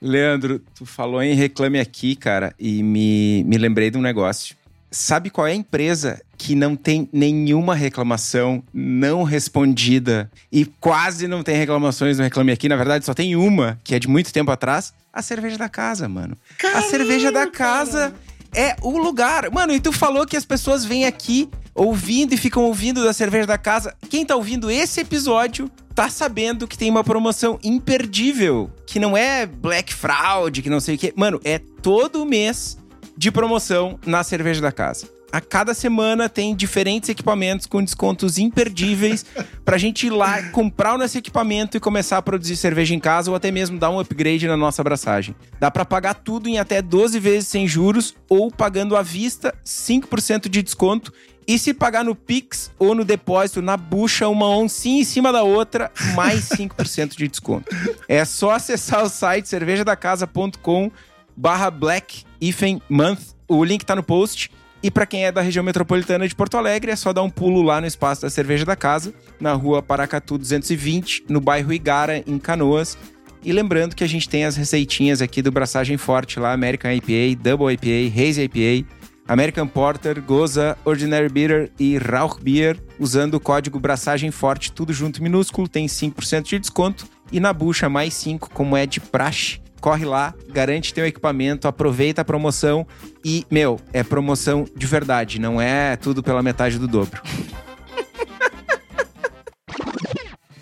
Leandro, tu falou em Reclame Aqui, cara, e me, me lembrei de um negócio. Sabe qual é a empresa que não tem nenhuma reclamação não respondida e quase não tem reclamações no Reclame Aqui? Na verdade, só tem uma, que é de muito tempo atrás. A cerveja da casa, mano. a cerveja da casa é o lugar. Mano, e tu falou que as pessoas vêm aqui ouvindo e ficam ouvindo da cerveja da casa. Quem tá ouvindo esse episódio tá sabendo que tem uma promoção imperdível, que não é Black Fraud, que não sei o quê. Mano, é todo mês de promoção na cerveja da casa. A cada semana tem diferentes equipamentos com descontos imperdíveis pra gente ir lá comprar o nosso equipamento e começar a produzir cerveja em casa ou até mesmo dar um upgrade na nossa abraçagem. Dá pra pagar tudo em até 12 vezes sem juros ou pagando à vista 5% de desconto e se pagar no Pix ou no depósito na bucha, uma oncinha em cima da outra, mais 5% de desconto. É só acessar o site cervejadacasa.com barra black hyphen month. O link tá no post. E para quem é da região metropolitana de Porto Alegre, é só dar um pulo lá no espaço da Cerveja da Casa, na rua Paracatu 220, no bairro Igara, em Canoas. E lembrando que a gente tem as receitinhas aqui do Braçagem Forte lá, American IPA, Double IPA, Hazy IPA, American Porter, Goza, Ordinary Bitter e Rauch Beer, usando o código Braçagem Forte, tudo junto minúsculo, tem 5% de desconto. E na bucha, mais 5, como é de praxe. Corre lá, garante teu equipamento, aproveita a promoção e, meu, é promoção de verdade, não é tudo pela metade do dobro.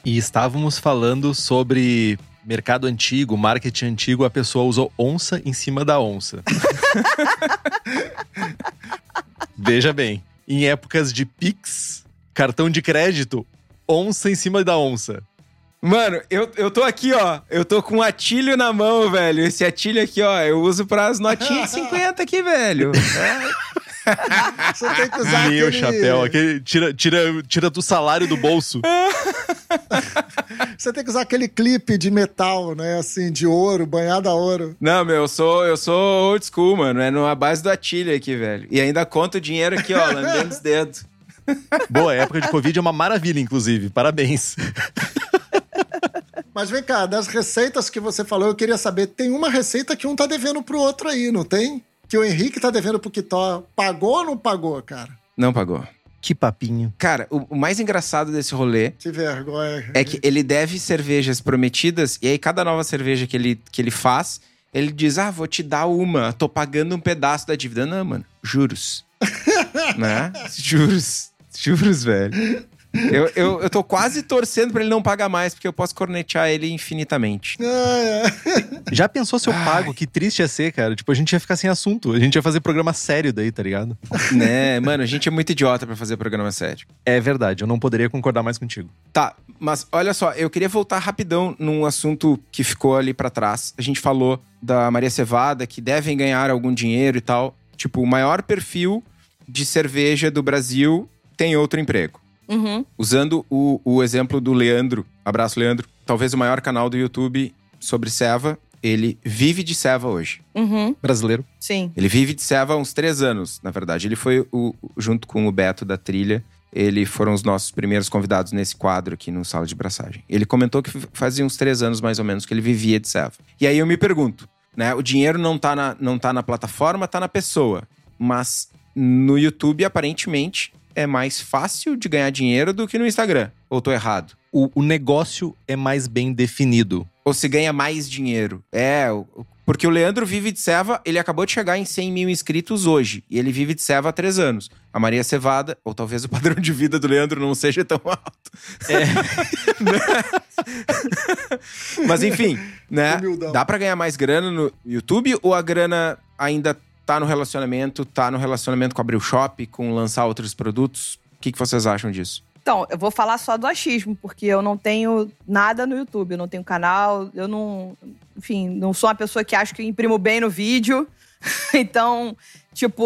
E estávamos falando sobre mercado antigo, marketing antigo, a pessoa usou onça em cima da onça. Veja bem, em épocas de Pix, cartão de crédito, onça em cima da onça. Mano, eu, eu tô aqui, ó. Eu tô com um atilho na mão, velho. Esse atilho aqui, ó, eu uso pras notinhas de 50 aqui, velho. É. Você tem que usar Meu aquele... chapéu, aquele, tira, tira, tira do salário do bolso. Você tem que usar aquele clipe de metal, né? Assim, de ouro, banhado a ouro. Não, meu, eu sou, eu sou old school, mano. É na base do atilho aqui, velho. E ainda conto o dinheiro aqui, ó, lambendo os dedos. Boa, época de Covid é uma maravilha, inclusive. Parabéns. Mas vem cá, das receitas que você falou, eu queria saber, tem uma receita que um tá devendo pro outro aí, não tem? Que o Henrique tá devendo pro Kitó. Pagou ou não pagou, cara? Não pagou. Que papinho. Cara, o, o mais engraçado desse rolê Que vergonha. é que ele deve cervejas prometidas e aí cada nova cerveja que ele, que ele faz, ele diz: "Ah, vou te dar uma, tô pagando um pedaço da dívida". Não, mano, juros. né? Juros. Juros, velho. Eu, eu, eu tô quase torcendo pra ele não pagar mais, porque eu posso cornetear ele infinitamente. Ah, é. Já pensou se eu pago? Que triste ia ser, cara. Tipo, a gente ia ficar sem assunto. A gente ia fazer programa sério daí, tá ligado? né? Mano, a gente é muito idiota pra fazer programa sério. É verdade, eu não poderia concordar mais contigo. Tá, mas olha só, eu queria voltar rapidão num assunto que ficou ali pra trás. A gente falou da Maria Cevada, que devem ganhar algum dinheiro e tal. Tipo, o maior perfil de cerveja do Brasil tem outro emprego. Uhum. Usando o, o exemplo do Leandro, abraço Leandro, talvez o maior canal do YouTube sobre ceva, ele vive de ceva hoje. Uhum. Brasileiro. Sim. Ele vive de ceva há uns três anos, na verdade. Ele foi, o, junto com o Beto da Trilha, ele foram os nossos primeiros convidados nesse quadro aqui no Sala de Braçagem. Ele comentou que fazia uns três anos, mais ou menos, que ele vivia de ceva. E aí eu me pergunto, né? O dinheiro não tá na, não tá na plataforma, tá na pessoa. Mas no YouTube, aparentemente, é mais fácil de ganhar dinheiro do que no Instagram. Ou tô errado? O, o negócio é mais bem definido. Ou se ganha mais dinheiro. É, porque o Leandro vive de Seva, ele acabou de chegar em 100 mil inscritos hoje. E ele vive de Seva há três anos. A Maria Cevada, ou talvez o padrão de vida do Leandro não seja tão alto. Mas enfim, né? Humildão. Dá pra ganhar mais grana no YouTube ou a grana ainda tá no relacionamento, tá no relacionamento com abrir o shop, com lançar outros produtos? O que, que vocês acham disso? Então, eu vou falar só do achismo, porque eu não tenho nada no YouTube, eu não tenho canal, eu não. Enfim, não sou uma pessoa que acha que imprimo bem no vídeo. então, tipo,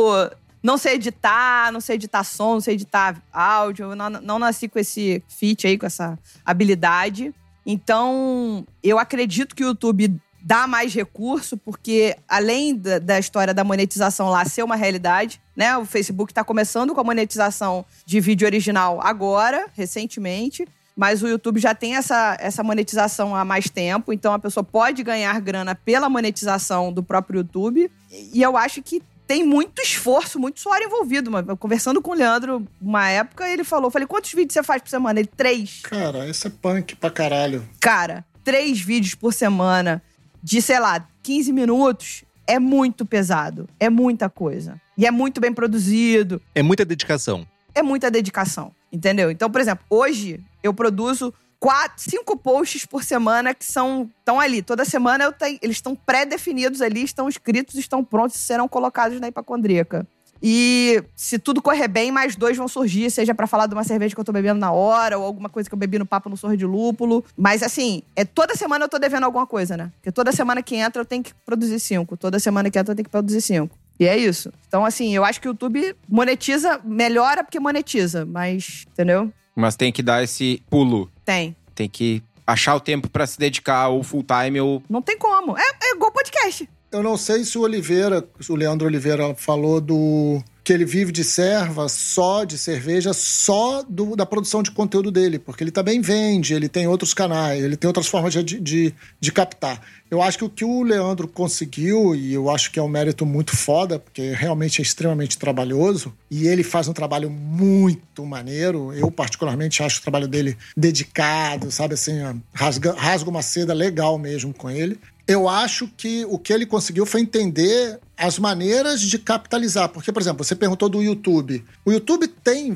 não sei editar, não sei editar som, não sei editar áudio. Eu não, não nasci com esse feat aí, com essa habilidade. Então, eu acredito que o YouTube dá mais recurso, porque além da, da, história da monetização lá ser uma realidade, né? O Facebook está começando com a monetização de vídeo original agora, recentemente. Mas o YouTube já tem essa, essa monetização há mais tempo, então a pessoa pode ganhar grana pela monetização do próprio YouTube. E eu acho que tem muito esforço, muito suor envolvido. Conversando com o Leandro uma época, ele falou: falei, quantos vídeos você faz por semana? Ele, três. Cara, esse é punk pra caralho. Cara, três vídeos por semana de, sei lá, 15 minutos é muito pesado. É muita coisa. E é muito bem produzido. É muita dedicação. É muita dedicação. Entendeu? Então, por exemplo, hoje eu produzo quatro, cinco posts por semana que são estão ali. Toda semana eu tenho, eles estão pré-definidos ali, estão escritos, estão prontos e serão colocados na hipacondríaca. E se tudo correr bem, mais dois vão surgir, seja para falar de uma cerveja que eu tô bebendo na hora, ou alguma coisa que eu bebi no papo no sorro de lúpulo. Mas assim, é toda semana eu tô devendo alguma coisa, né? Porque toda semana que entra eu tenho que produzir cinco. Toda semana que entra eu tenho que produzir cinco. E é isso. Então, assim, eu acho que o YouTube monetiza, melhora porque monetiza, mas, entendeu? Mas tem que dar esse pulo. Tem. Tem que achar o tempo para se dedicar ao full time ou. Não tem como. É, é igual podcast. Eu não sei se o Oliveira, o Leandro Oliveira falou do que ele vive de serva só de cerveja, só do, da produção de conteúdo dele, porque ele também vende, ele tem outros canais, ele tem outras formas de, de, de captar. Eu acho que o que o Leandro conseguiu, e eu acho que é um mérito muito foda, porque realmente é extremamente trabalhoso, e ele faz um trabalho muito maneiro. Eu, particularmente, acho o trabalho dele dedicado, sabe assim, rasga, rasga uma seda legal mesmo com ele eu acho que o que ele conseguiu foi entender as maneiras de capitalizar. Porque, por exemplo, você perguntou do YouTube. O YouTube tem,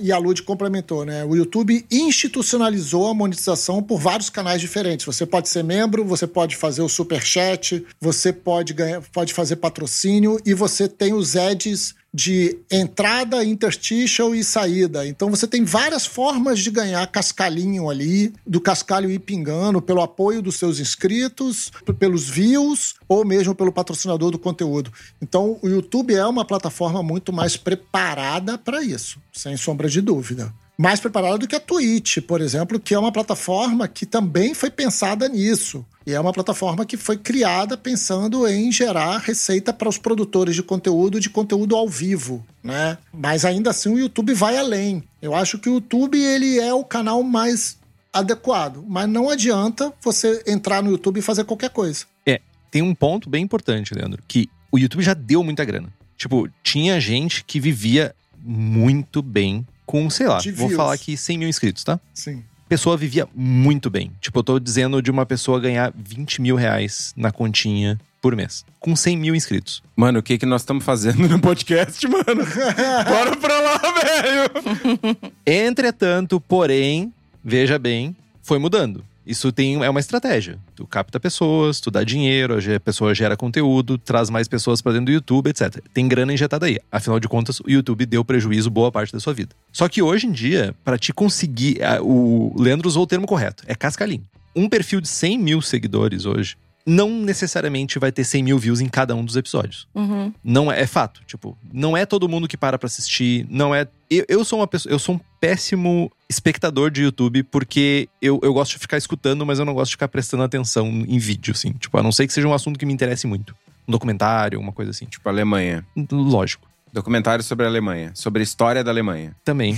e a Lud complementou, né? O YouTube institucionalizou a monetização por vários canais diferentes. Você pode ser membro, você pode fazer o super chat, você pode ganhar, pode fazer patrocínio e você tem os ads de entrada, interstitial e saída. Então você tem várias formas de ganhar cascalhinho ali, do cascalho ir pingando pelo apoio dos seus inscritos, pelos views ou mesmo pelo patrocinador do conteúdo. Então o YouTube é uma plataforma muito mais preparada para isso, sem sombra de dúvida mais preparada do que a Twitch, por exemplo, que é uma plataforma que também foi pensada nisso. E é uma plataforma que foi criada pensando em gerar receita para os produtores de conteúdo, de conteúdo ao vivo, né? Mas ainda assim o YouTube vai além. Eu acho que o YouTube ele é o canal mais adequado, mas não adianta você entrar no YouTube e fazer qualquer coisa. É, tem um ponto bem importante, Leandro, que o YouTube já deu muita grana. Tipo, tinha gente que vivia muito bem com, sei lá, vou falar aqui 100 mil inscritos, tá? Sim. Pessoa vivia muito bem. Tipo, eu tô dizendo de uma pessoa ganhar 20 mil reais na continha por mês. Com 100 mil inscritos. Mano, o que que nós estamos fazendo no podcast, mano? Bora pra lá, velho! Entretanto, porém, veja bem, foi mudando. Isso tem, é uma estratégia. Tu capta pessoas, tu dá dinheiro, a pessoa gera conteúdo, traz mais pessoas para dentro do YouTube, etc. Tem grana injetada aí. Afinal de contas, o YouTube deu prejuízo boa parte da sua vida. Só que hoje em dia, para te conseguir. O Leandro usou o termo correto: é cascalim. Um perfil de 100 mil seguidores hoje não necessariamente vai ter 100 mil views em cada um dos episódios. Uhum. Não é, é, fato. Tipo, não é todo mundo que para pra assistir. Não é. Eu, eu sou uma pessoa. Eu sou um péssimo espectador de YouTube porque eu, eu gosto de ficar escutando, mas eu não gosto de ficar prestando atenção em vídeo, assim. Tipo, a não ser que seja um assunto que me interesse muito. Um documentário, uma coisa assim. Tipo, Alemanha. Lógico. Documentário sobre a Alemanha, sobre a história da Alemanha. Também.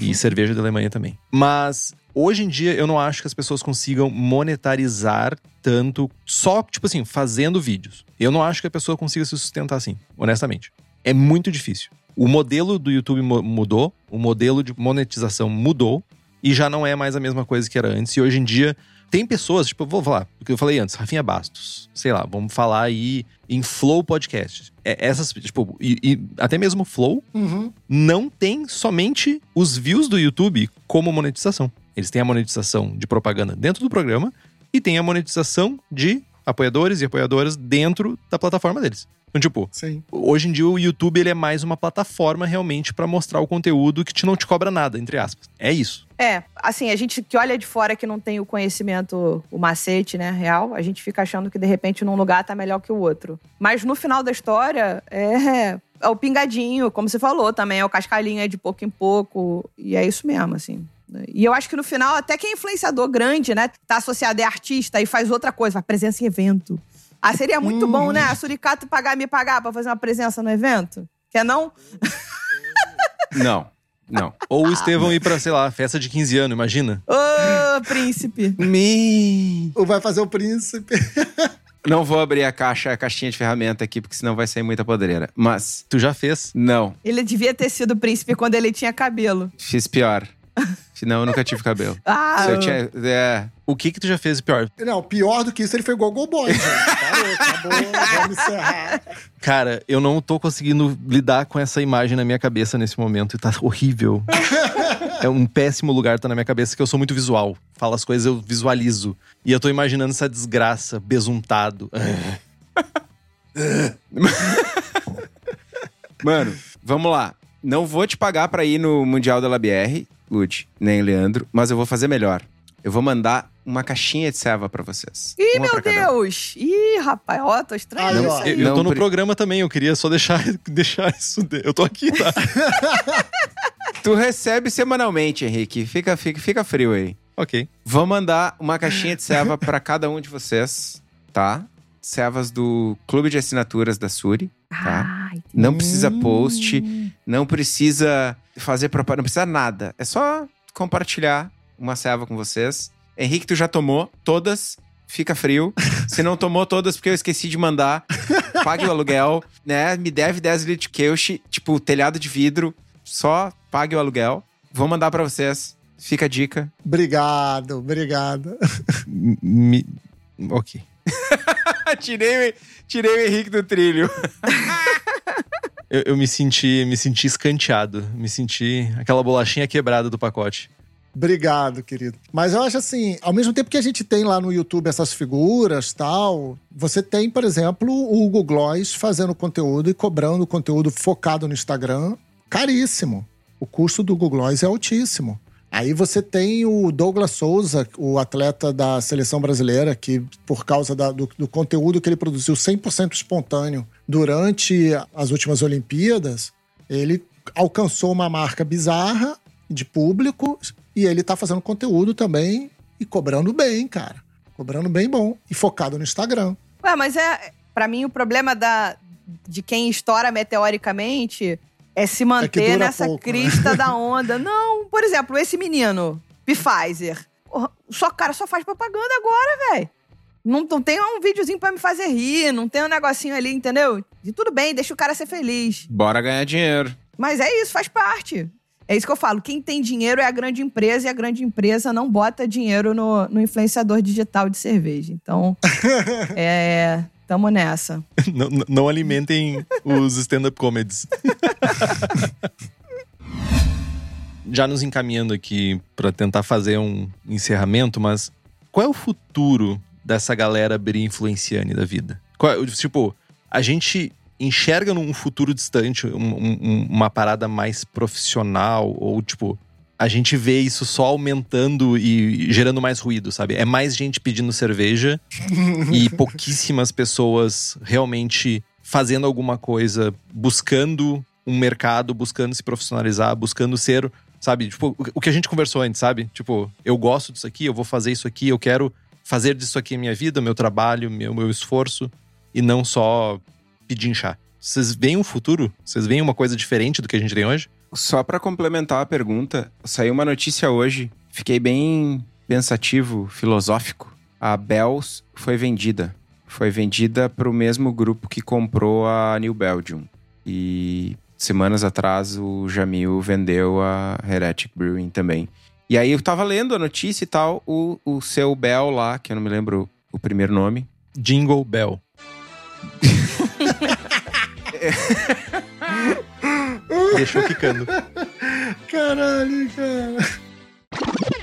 e cerveja da Alemanha também. Mas hoje em dia eu não acho que as pessoas consigam monetarizar tanto só, tipo assim, fazendo vídeos. Eu não acho que a pessoa consiga se sustentar assim, honestamente. É muito difícil. O modelo do YouTube mudou, o modelo de monetização mudou e já não é mais a mesma coisa que era antes. E hoje em dia tem pessoas, tipo, vou falar, porque eu falei antes, Rafinha Bastos, sei lá, vamos falar aí em Flow Podcast. É, essas, tipo, e, e até mesmo Flow uhum. não tem somente os views do YouTube como monetização. Eles têm a monetização de propaganda dentro do programa e tem a monetização de apoiadores e apoiadoras dentro da plataforma deles. Então, tipo, Sim. hoje em dia o YouTube ele é mais uma plataforma realmente para mostrar o conteúdo que te não te cobra nada, entre aspas. É isso. É, assim, a gente que olha de fora que não tem o conhecimento, o macete, né, real, a gente fica achando que de repente num lugar tá melhor que o outro. Mas no final da história, é é o pingadinho, como você falou, também é o cascalhinho, é de pouco em pouco. E é isso mesmo, assim. E eu acho que no final, até quem é influenciador grande, né? Tá associado, é artista e faz outra coisa, faz presença em evento. Ah, seria muito bom, né? A Suricato pagar, me pagar pra fazer uma presença no evento? Quer não? Não, não. Ou o Estevão ir pra, sei lá, festa de 15 anos, imagina. Ô, príncipe. Me... Ou vai fazer o príncipe. Não vou abrir a caixa, a caixinha de ferramenta aqui, porque senão vai sair muita podreira. Mas, Tu já fez? não. Ele devia ter sido príncipe quando ele tinha cabelo. Fiz pior. Senão eu nunca tive cabelo. Ah, Se eu tinha. É, O que que tu já fez de pior? Não, pior do que isso, ele foi Gogo Boy, gente. Parou, acabou, vamos encerrar. Cara, eu não tô conseguindo lidar com essa imagem na minha cabeça nesse momento e tá horrível. é um péssimo lugar tá na minha cabeça que eu sou muito visual. Falo as coisas, eu visualizo. E eu tô imaginando essa desgraça, besuntado. Mano, vamos lá. Não vou te pagar pra ir no Mundial da LabR, Lud, nem Leandro, mas eu vou fazer melhor. Eu vou mandar uma caixinha de serva pra vocês. Ih, Uma meu um. Deus! Ih, rapaz, ó, tô estranho. Ó. aí. Eu, eu Não tô no pre- programa também, eu queria só deixar, deixar isso. de- Eu tô aqui, tá? Tu recebe semanalmente, Henrique. Fica, fica, fica frio aí. ok. Vou mandar uma caixinha de serva pra cada um de vocês, tá? Servas do Clube de Assinaturas da Suri, tá? Ah, entendi. Não precisa post, não precisa fazer propaganda, não precisa nada. É só compartilhar uma serva com vocês. Henrique, tu já tomou todas, fica frio. Se não tomou todas porque eu esqueci de mandar, pague o aluguel, né? Me deve 10 litros de queuche, tipo telhado de vidro, só pague o aluguel. Vou mandar pra vocês. Fica a dica. Obrigado, obrigado. Me- Ok. tirei, tirei o Henrique do trilho. Eu, eu me senti, me senti escanteado. Me senti aquela bolachinha quebrada do pacote. Obrigado, querido. Mas eu acho assim, ao mesmo tempo que a gente tem lá no YouTube essas figuras tal, você tem, por exemplo, o Hugo Gloss fazendo conteúdo e cobrando conteúdo focado no Instagram, caríssimo. O custo do Google Gloss é altíssimo. Aí você tem o Douglas Souza, o atleta da seleção brasileira, que por causa da- do, do conteúdo que ele produziu 100% espontâneo durante as últimas Olimpíadas, ele alcançou uma marca bizarra de público e ele tá fazendo conteúdo também e cobrando bem, cara. Cobrando bem bom e focado no Instagram. Ué, mas é. Pra mim, o problema da, de quem estoura meteoricamente é se manter dura nessa pouco, né? crista da onda. Não, por exemplo, esse menino, Pfizer. Só, cara, só faz propaganda agora, velho. Não, não tem um videozinho pra me fazer rir, não tem um negocinho ali, entendeu? E tudo bem, deixa o cara ser feliz. Bora ganhar dinheiro. Mas é isso, faz parte. É isso que eu falo. Quem tem dinheiro é a grande empresa e a grande empresa não bota dinheiro no, no influenciador digital de cerveja. Então, é. Tamo nessa. não, não- não alimentem os stand-up comedies. Já nos encaminhando aqui pra tentar fazer um encerramento, mas qual é o futuro dessa galera bem influenciane da vida? Qual tipo, a gente enxerga num futuro distante um- um- uma parada mais profissional ou tipo a gente vê isso só aumentando e gerando mais ruído, sabe? É mais gente pedindo cerveja e pouquíssimas pessoas realmente fazendo alguma coisa, buscando um mercado, buscando se profissionalizar, buscando ser, sabe? Tipo, o- o que a gente conversou antes, sabe? Tipo, eu gosto disso aqui, eu vou fazer isso aqui, eu quero fazer disso aqui minha vida, meu trabalho, meu, meu esforço, e não só pedir chá. Vocês veem um futuro? Vocês veem uma coisa diferente do que a gente tem hoje? Só pra complementar a pergunta, saiu uma notícia hoje, fiquei bem pensativo, filosófico. A Bells foi vendida. Foi vendida pro mesmo grupo que comprou a New Belgium. E semanas atrás o Jamil vendeu a Heretic Brewing também. E aí eu tava lendo a notícia e tal, o, o seu Bell lá, que eu não me lembro o primeiro nome, Jingle Bell. Deixou quicando. Caralho, cara.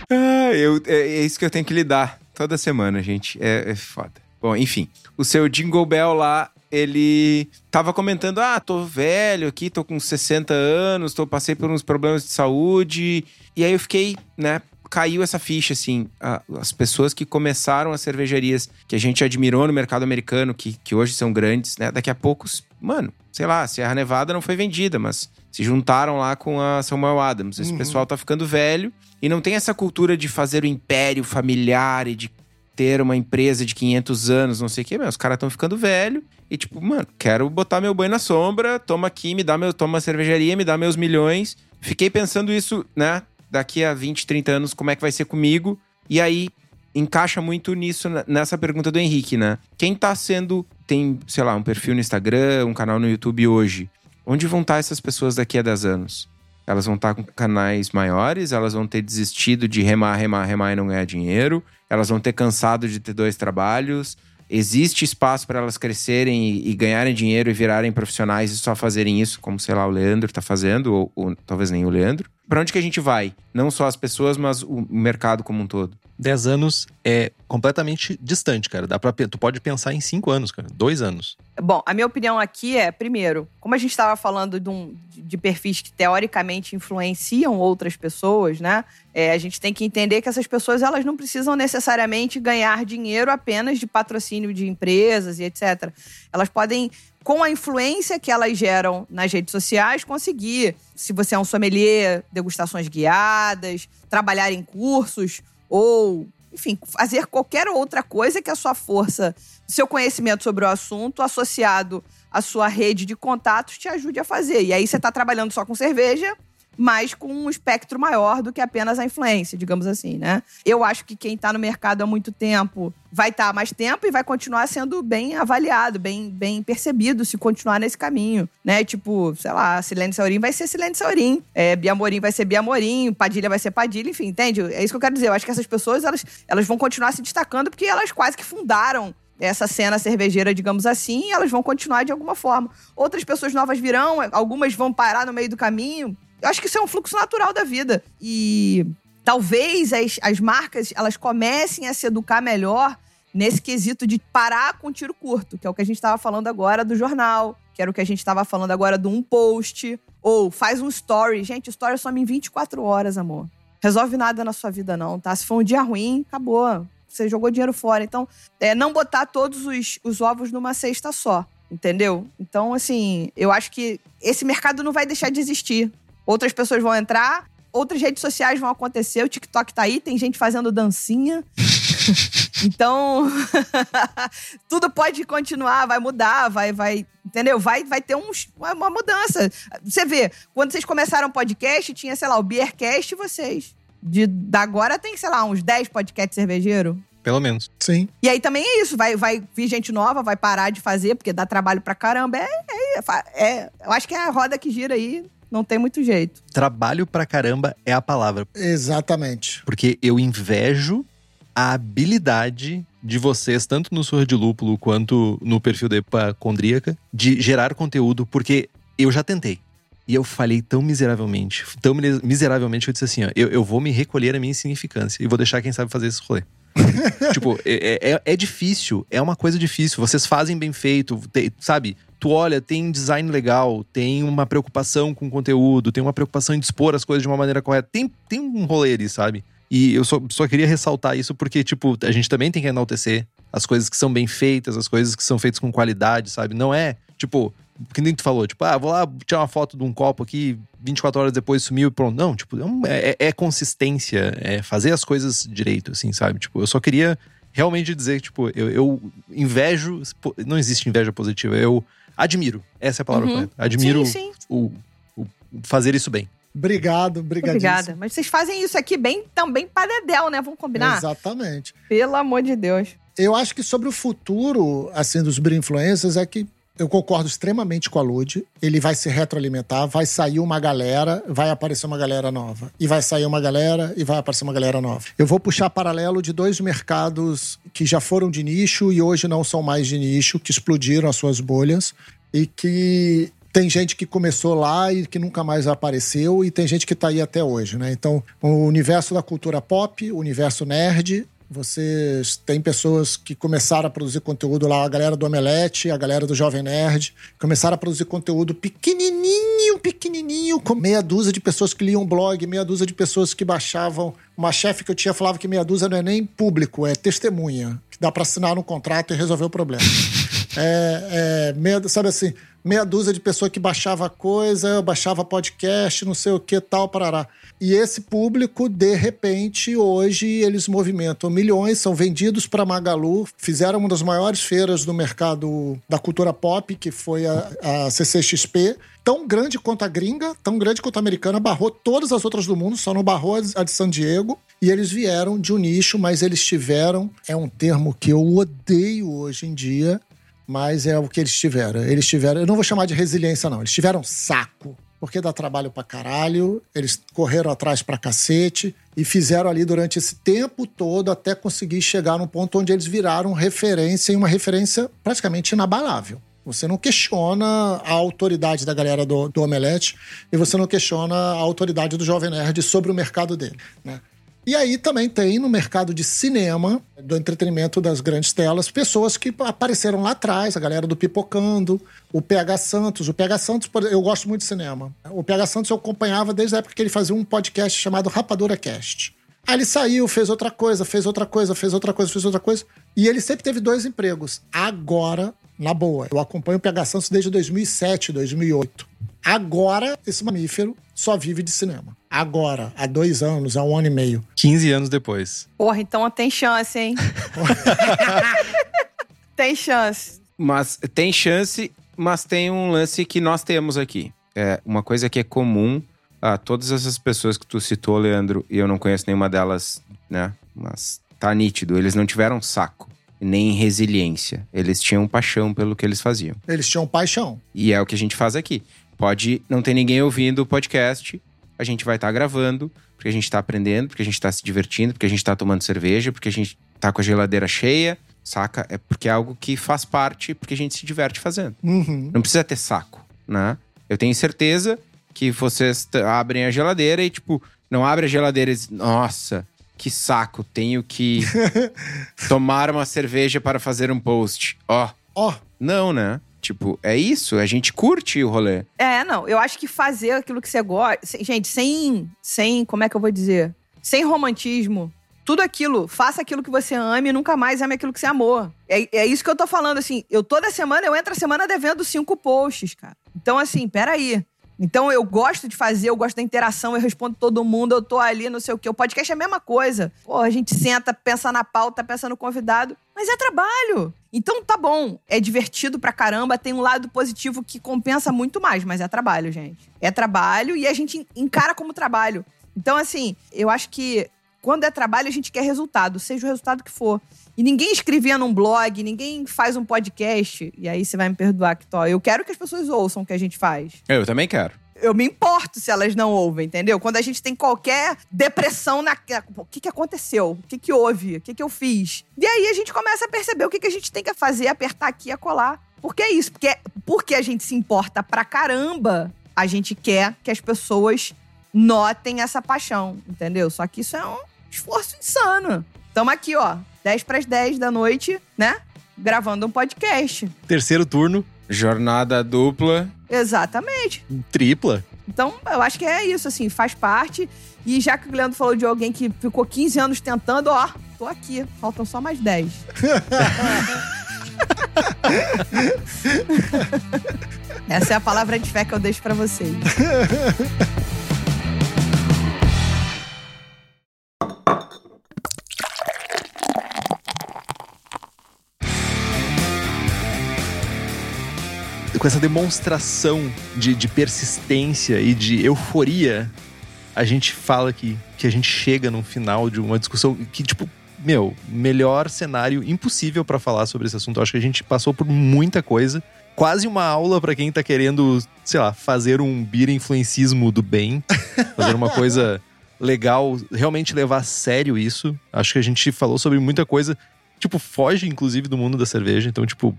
Ah, eu, é, é isso que eu tenho que lidar toda semana, gente. É, é foda. Bom, enfim. O seu Jingle Bell lá, ele tava comentando: ah, tô velho aqui, tô com 60 anos, tô, passei por uns problemas de saúde. E aí eu fiquei, né, caiu essa ficha, assim. a- as pessoas que começaram as cervejarias que a gente admirou no mercado americano, que, que hoje são grandes, né? Daqui a poucos, mano, sei lá, a Serra Nevada não foi vendida, mas se juntaram lá com a Samuel Adams. Esse Uhum. pessoal tá ficando velho e não tem essa cultura de fazer o império familiar e de ter uma empresa de 500 anos, não sei o quê. Os caras estão ficando velho e tipo, mano, quero botar meu banho na sombra, toma aqui, me dá meu, toma uma cervejaria, me dá meus milhões. Fiquei pensando isso, né? Daqui a 20, 30 anos, como é que vai ser comigo? E aí encaixa muito nisso, nessa pergunta do Henrique, né? Quem tá sendo, tem, sei lá, um perfil no Instagram, um canal no YouTube hoje, onde vão estar essas pessoas daqui a 10 anos? Elas vão estar com canais maiores, elas vão ter desistido de remar, remar, remar e não ganhar dinheiro, elas vão ter cansado de ter dois trabalhos. Existe espaço para elas crescerem e, e ganharem dinheiro e virarem profissionais e só fazerem isso, como sei lá, o Leandro tá fazendo, ou, ou talvez nem o Leandro. Pra onde que a gente vai? Não só as pessoas, mas o mercado como um todo. 10 anos é completamente distante, cara. Dá pe- tu pode pensar em 5 anos, cara. Dois anos. Bom, a minha opinião aqui é, primeiro, como a gente estava falando de, um- de perfis que teoricamente influenciam outras pessoas, né? É, a gente tem que entender que essas pessoas elas não precisam necessariamente ganhar dinheiro apenas de patrocínio de empresas e etc. Elas podem, com a influência que elas geram nas redes sociais, conseguir, se você é um sommelier, degustações guiadas, trabalhar em cursos ou, enfim, fazer qualquer outra coisa que a sua força seu conhecimento sobre o assunto associado à sua rede de contatos te ajude a fazer. E aí você está trabalhando só com cerveja, mas com um espectro maior do que apenas a influência, digamos assim, né? Eu acho que quem está no mercado há muito tempo vai estar há mais tempo e vai continuar sendo bem avaliado, bem, bem percebido se continuar nesse caminho, né? Tipo, sei lá, Silene Saurim vai ser Silene Saurim, é, Biamorim vai ser Biamorim, Padilha vai ser Padilha, enfim, entende? É isso que eu quero dizer. Eu acho que essas pessoas, elas, elas vão continuar se destacando porque elas quase que fundaram essa cena cervejeira, digamos assim, elas vão continuar de alguma forma. Outras pessoas novas virão, algumas vão parar no meio do caminho. Eu acho que isso é um fluxo natural da vida. E talvez as, as marcas elas comecem a se educar melhor nesse quesito de parar com tiro curto, que é o que a gente estava falando agora do jornal, que era o que a gente estava falando agora do um post, ou faz um story. Gente, story some em 24 horas, amor. Resolve nada na sua vida, não, tá? Se for um dia ruim, acabou. Você jogou dinheiro fora. Então, é, não botar todos os, os ovos numa cesta só, entendeu? Então, assim, eu acho que esse mercado não vai deixar de existir. Outras pessoas vão entrar, outras redes sociais vão acontecer, o TikTok tá aí, tem gente fazendo dancinha. então, tudo pode continuar, vai mudar, vai, vai, entendeu? Vai, vai ter uns, uma, uma mudança. Você vê, quando vocês começaram o podcast, tinha, sei lá, o Beercast e vocês. De, da agora tem, sei lá, uns 10 podcasts cervejeiros. Pelo menos. Sim. E aí também é isso, vai, vai vir gente nova, vai parar de fazer, porque dá trabalho pra caramba. É, é, fa- é- eu acho que é a roda que gira aí, não tem muito jeito. Trabalho pra caramba é a palavra. Exatamente. Porque eu invejo a habilidade de vocês, tanto no Surra de Lúpulo quanto no perfil da Epacondríaca, de gerar conteúdo, porque eu já tentei. E eu falhei tão miseravelmente, tão mis- miseravelmente que eu disse assim: ó, eu, eu vou me recolher a minha insignificância e vou deixar quem sabe fazer esse rolê. tipo, é, é- é difícil, é uma coisa difícil. Vocês fazem bem feito, te- sabe? Tu olha, tem design legal, tem uma preocupação com conteúdo, tem uma preocupação em dispor as coisas de uma maneira correta. Tem, tem um rolê ali, sabe? E eu só, só queria ressaltar isso porque, tipo, a gente também tem que enaltecer as coisas que são bem feitas, as coisas que são feitas com qualidade, sabe? Não é, tipo, que nem tu falou, tipo, ah, vou lá tirar uma foto de um copo aqui, 24 horas depois sumiu e pronto. Não, tipo, é, um- é- é consistência, é fazer as coisas direito, assim, sabe? Tipo, eu só queria realmente dizer que, tipo, eu, eu invejo, não existe inveja positiva, eu admiro, essa é a palavra Uhum. correta. Admiro Sim, sim. O, o fazer isso bem. Obrigado, obrigadíssimo. Obrigada. Mas vocês fazem isso aqui bem também para Dedel, né? Vamos combinar? Exatamente. Pelo amor de Deus. Eu acho que sobre o futuro, assim, dos Beer Influencers é que eu concordo extremamente com a Lud. Ele vai se retroalimentar, vai sair uma galera, vai aparecer uma galera nova. E vai sair uma galera e vai aparecer uma galera nova. Eu vou puxar paralelo de dois mercados que já foram de nicho e hoje não são mais de nicho, que explodiram as suas bolhas e que tem gente que começou lá e que nunca mais apareceu e tem gente que tá aí até hoje, né? Então, o universo da cultura pop, o universo nerd, vocês têm pessoas que começaram a produzir conteúdo lá, a galera do Omelete, a galera do Jovem Nerd, começaram a produzir conteúdo pequenininho pequenininho, pequenininho, com meia dúzia de pessoas que liam blog, meia dúzia de pessoas que baixavam. Uma chefe que eu tinha falava que meia dúzia não é nem público, é testemunha, que dá para assinar um contrato e resolver o problema. é, é, meia, sabe assim, meia dúzia de pessoas que baixava coisa, baixava podcast, não sei o que, tal, parará. E esse público, de repente, hoje eles movimentam milhões, são vendidos para Magalu, fizeram uma das maiores feiras do mercado da cultura pop, que foi a, a CCXP. Tão grande quanto a gringa, tão grande quanto a americana, barrou todas as outras do mundo, só não barrou a de San Diego. E eles vieram de um nicho, mas eles tiveram, é um termo que eu odeio hoje em dia, mas é o que eles tiveram. Eles tiveram, eu não vou chamar de resiliência, não, eles tiveram saco porque dá trabalho pra caralho, eles correram atrás pra cacete e fizeram ali durante esse tempo todo até conseguir chegar num ponto onde eles viraram referência e uma referência praticamente inabalável. Você não questiona a autoridade da galera do, do Omelete e você não questiona a autoridade do Jovem Nerd sobre o mercado dele, né? E aí também tem no mercado de cinema, do entretenimento das grandes telas, pessoas que apareceram lá atrás, a galera do Pipocando, o PH Santos. O PH Santos, eu gosto muito de cinema. O PH Santos eu acompanhava desde a época que ele fazia um podcast chamado Rapadura Cast. Aí ele saiu, fez outra coisa, fez outra coisa, fez outra coisa, fez outra coisa. E ele sempre teve dois empregos. Agora, na boa, eu acompanho o PH Santos desde 2007, 2008. Agora, esse mamífero só vive de cinema. Agora, há dois anos, há um ano e meio. 15 anos depois. Porra, então tem chance, hein? tem chance. Mas tem chance, mas tem um lance que nós temos aqui. É uma coisa que é comum a todas essas pessoas que tu citou, Leandro, e eu não conheço nenhuma delas, né? Mas tá nítido, eles não tiveram saco nem resiliência. Eles tinham paixão pelo que eles faziam. Eles tinham paixão. E é o que a gente faz aqui. Pode não ter ninguém ouvindo o podcast, a gente vai estar tá gravando, porque a gente está aprendendo, porque a gente está se divertindo, porque a gente está tomando cerveja, porque a gente está com a geladeira cheia, saca? É porque é algo que faz parte, porque a gente se diverte fazendo. Uhum. Não precisa ter saco, né? Eu tenho certeza que vocês abrem a geladeira e, tipo, não abre a geladeira e diz, nossa, que saco, tenho que tomar uma cerveja para fazer um post. Ó. Oh. Ó. Oh. Não, né? Tipo, é isso, a gente curte o rolê. É, não, eu acho que fazer aquilo que você gosta. Gente, sem. Sem. Como é que eu vou dizer? Sem romantismo. Tudo aquilo, faça aquilo que você ame e nunca mais ame aquilo que você amou. É, é isso que eu tô falando, assim. Eu toda semana, eu entro a semana devendo cinco posts, cara. Então, assim, peraí. Então eu gosto de fazer, eu gosto da interação, eu respondo todo mundo, eu tô ali, não sei o quê. O podcast é a mesma coisa. Pô, a gente senta, pensa na pauta, pensa no convidado, mas é trabalho. Então tá bom, é divertido pra caramba, tem um lado positivo que compensa muito mais, mas é trabalho, gente. É trabalho e a gente encara como trabalho. Então, assim, eu acho que quando é trabalho, a gente quer resultado, seja o resultado que for. E ninguém escrevia num blog, ninguém faz um podcast. E aí você vai me perdoar, que tô. Eu quero que as pessoas ouçam o que a gente faz. Eu também quero. Eu me importo se elas não ouvem, entendeu? Quando a gente tem qualquer depressão na. O que, que aconteceu? O que, que houve? O que, que eu fiz? E aí a gente começa a perceber o que, que a gente tem que fazer, apertar aqui e colar. Porque é isso, porque, porque a gente se importa pra caramba, a gente quer que as pessoas notem essa paixão, entendeu? Só que isso é um esforço insano. Tamo aqui, ó, 10 para as 10 da noite, né? Gravando um podcast. Terceiro turno. Jornada dupla. Exatamente. Tripla. Então, eu acho que é isso, assim, faz parte. E já que o Leandro falou de alguém que ficou 15 anos tentando, ó, tô aqui. Faltam só mais 10. Essa é a palavra de fé que eu deixo para vocês. com essa demonstração de, de persistência e de euforia, a gente fala que, que a gente chega no final de uma discussão que, tipo, meu, melhor cenário impossível para falar sobre esse assunto. Eu acho que a gente passou por muita coisa. Quase uma aula para quem tá querendo, sei lá, fazer um beer influencismo do bem, fazer uma coisa legal, realmente levar a sério isso. Acho que a gente falou sobre muita coisa, tipo, foge inclusive do mundo da cerveja. Então, tipo,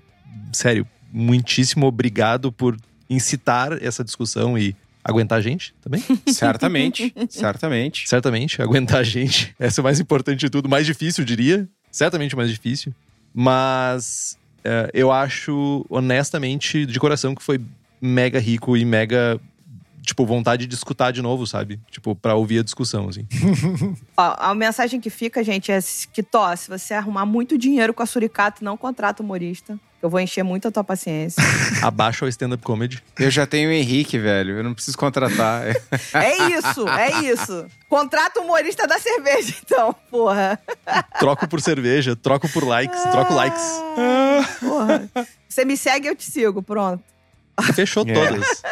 sério, muitíssimo obrigado por incitar essa discussão e aguentar a gente também? Certamente, certamente. Certamente, aguentar a gente. Essa é o mais importante de tudo. Mais difícil, eu diria. Certamente mais difícil. Mas é, eu acho, honestamente, de coração, que foi mega rico e mega tipo, vontade de escutar de novo, sabe? Tipo, pra ouvir a discussão, assim. Ó, a mensagem que fica, gente, é que, Tó, se você arrumar muito dinheiro com a Suricato, não contrata humorista. Eu vou encher muito a tua paciência. Abaixa o stand-up comedy. Eu já tenho o Henrique, velho. Eu não preciso contratar. É isso, é isso. Contrata o humorista da cerveja, então, porra. Troco por cerveja, troco por likes, troco likes. Porra. Você me segue, eu te sigo, pronto. Fechou É. todas.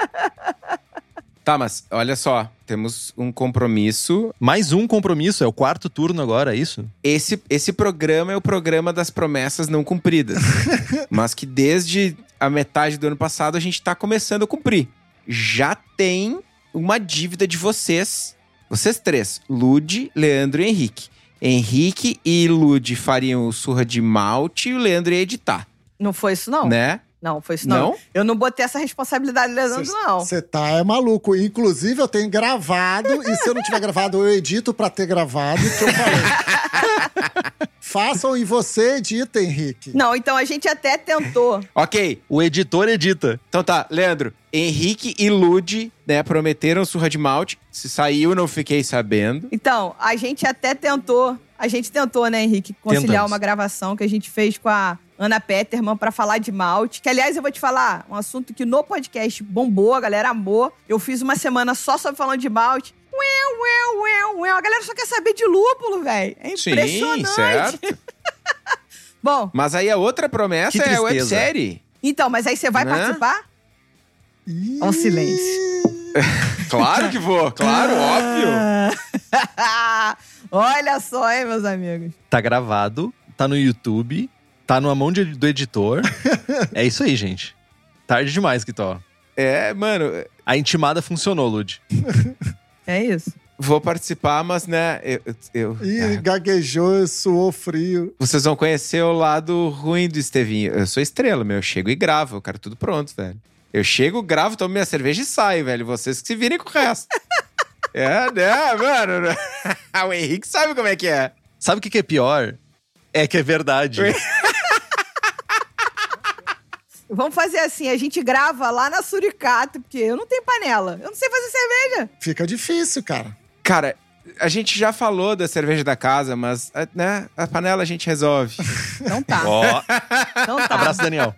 Tá, mas olha só. Temos um compromisso. Mais um compromisso, é o quarto turno agora, é isso? Esse, esse programa é o programa das promessas não cumpridas. mas que desde a metade do ano passado a gente tá começando a cumprir. Já tem uma dívida de vocês. Vocês três. Lude, Leandro e Henrique. Henrique e Lude fariam o surra de malte e o Leandro ia editar, Não foi isso, não? né? Não, foi isso, não. Não? Eu não botei essa responsabilidade, Leandro, não. Você tá é maluco. Inclusive, eu tenho gravado, e se eu não tiver gravado, eu edito pra ter gravado que eu falei. Façam e você edita, Henrique. Não, então a gente até tentou. Ok, O editor edita. Então tá, Leandro, Henrique e Lude, né, prometeram surra de malte. Se saiu, não fiquei sabendo. Então, a gente até tentou. A gente tentou, né, Henrique, conciliar Tentamos. uma gravação que a gente fez com a Ana Peterman pra falar de malte. Que, aliás, eu vou te falar, um assunto que no podcast bombou, a galera amou. Eu fiz uma semana só sobre falando de malte. Ué, ué, ué, ué. A galera só quer saber de lúpulo, velho. É impressionante. Sim, certo. Bom, Mas aí a outra promessa Que é a websérie. então, mas aí você vai Né? participar? Ih, Um silêncio. Claro que vou, claro, óbvio. Olha só, hein, meus amigos. Tá gravado, tá no YouTube, tá numa mão de- do editor. é isso aí, gente. Tarde demais, Kitó. É, mano, A intimada funcionou, Lud. É isso. vou participar, mas né, eu, eu- Ih, é. gaguejou, suou frio. vocês vão conhecer o lado ruim do Estevinho. Eu sou estrela, meu. Eu chego e gravo, eu quero tudo pronto, velho. Eu chego, gravo, tomo minha cerveja e saio, velho. Vocês que se virem com o resto. é, né, mano? o Henrique sabe como é que é. Sabe o que, que é pior? É que é verdade. Vamos fazer assim, a gente grava lá na Suricato, porque eu não tenho panela. Eu não sei fazer cerveja. Fica difícil, cara. Cara, a gente já falou da cerveja da casa, mas né, a panela a gente resolve. Não tá. Ó, Não tá. abraço, Daniel.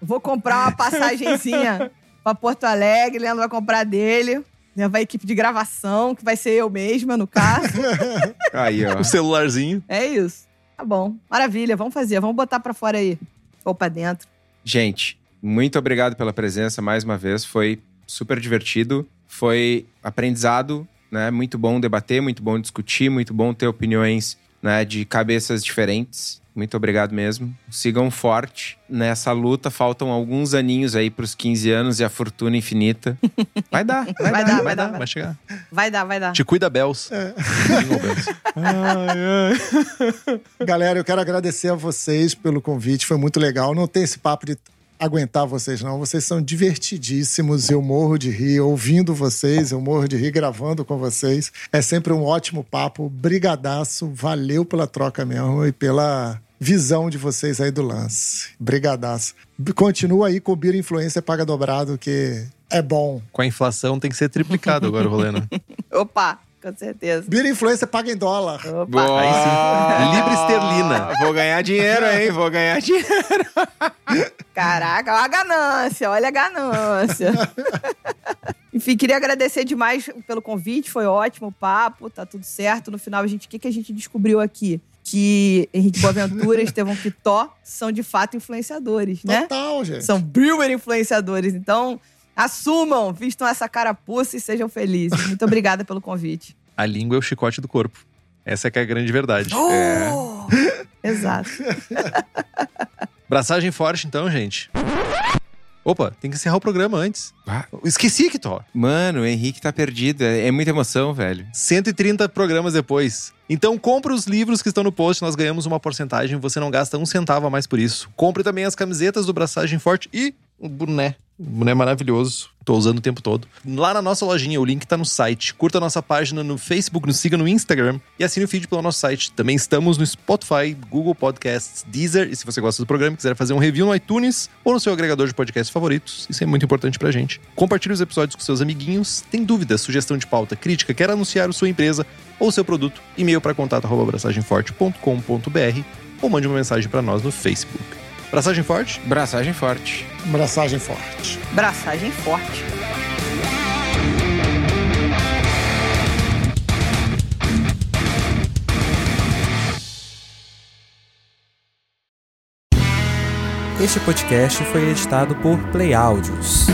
Vou comprar uma passagenzinha pra Porto Alegre, Leandro vai comprar dele. Levar a equipe de gravação, que vai ser eu mesma, no caso. Aí, ó. O celularzinho. É isso. Tá bom. Maravilha, vamos fazer. Vamos botar pra fora aí. Ou pra dentro. Gente, muito obrigado pela presença mais uma vez. Foi super divertido. Foi aprendizado, né? Muito bom debater, muito bom discutir, muito bom ter opiniões né, de cabeças diferentes. Muito obrigado mesmo. Sigam forte nessa luta. Faltam alguns aninhos aí pros 15 anos e a fortuna infinita. Vai dar, vai, Vai dar. dar, vai dar. Vai chegar. Vai dar, vai dar. Te cuida, Bells. Jingle Bells. Galera, eu quero agradecer a vocês pelo convite, foi muito legal. Não tem esse papo de aguentar vocês, não. Vocês são divertidíssimos, eu morro de rir ouvindo vocês, eu morro de rir gravando com vocês. É sempre um ótimo papo, brigadaço, valeu pela troca mesmo e pela visão de vocês aí do lance. Brigadaço. Continua aí com o Bira Influência Paga Dobrado, que é bom. Com a inflação tem que ser triplicado agora o rolê, né? Opa, com certeza. Bira Influência paga em dólar. Opa. Boa. Aí sim. Libra esterlina. Vou ganhar dinheiro, hein? Vou ganhar dinheiro. Caraca, olha a ganância, olha a ganância. Enfim, queria agradecer demais pelo convite, foi ótimo o papo, tá tudo certo. No final, a gente, o que, que a gente descobriu aqui? Que Henrique Boaventura e Estevão Quitó são de fato influenciadores, né? Total, gente. São brewer influenciadores. Então, assumam, vistam essa carapuça e sejam felizes. Muito obrigada pelo convite. A língua é o chicote do corpo. Essa é que é a grande verdade. Oh! Exato. Braçagem forte, então, gente. Opa, tem que encerrar o programa antes. Ah. Esqueci, Kitó. Mano, o Henrique tá perdido. É, é muita emoção, velho. 130 programas depois. Então compre os livros que estão no post, nós ganhamos uma porcentagem, você não gasta um centavo a mais por isso. Compre também as camisetas do Braçagem Forte e um boné. Um boné maravilhoso. Tô usando o tempo todo. Lá na nossa lojinha, o link tá no site. Curta a nossa página no Facebook, nos siga no Instagram e assine o feed pelo nosso site. Também estamos no Spotify, Google Podcasts, Deezer. E se você gosta do programa e quiser fazer um review no iTunes ou no seu agregador de podcasts favoritos, isso é muito importante pra gente. Compartilhe os episódios com seus amiguinhos. Tem dúvidas, sugestão de pauta, crítica, quer anunciar sua empresa ou seu produto? E-mail para contato@abraçagemforte.com.br ou mande uma mensagem para nós no Facebook. Braçagem forte? Braçagem forte. Braçagem forte. Braçagem forte. Este podcast foi editado por Play Áudios.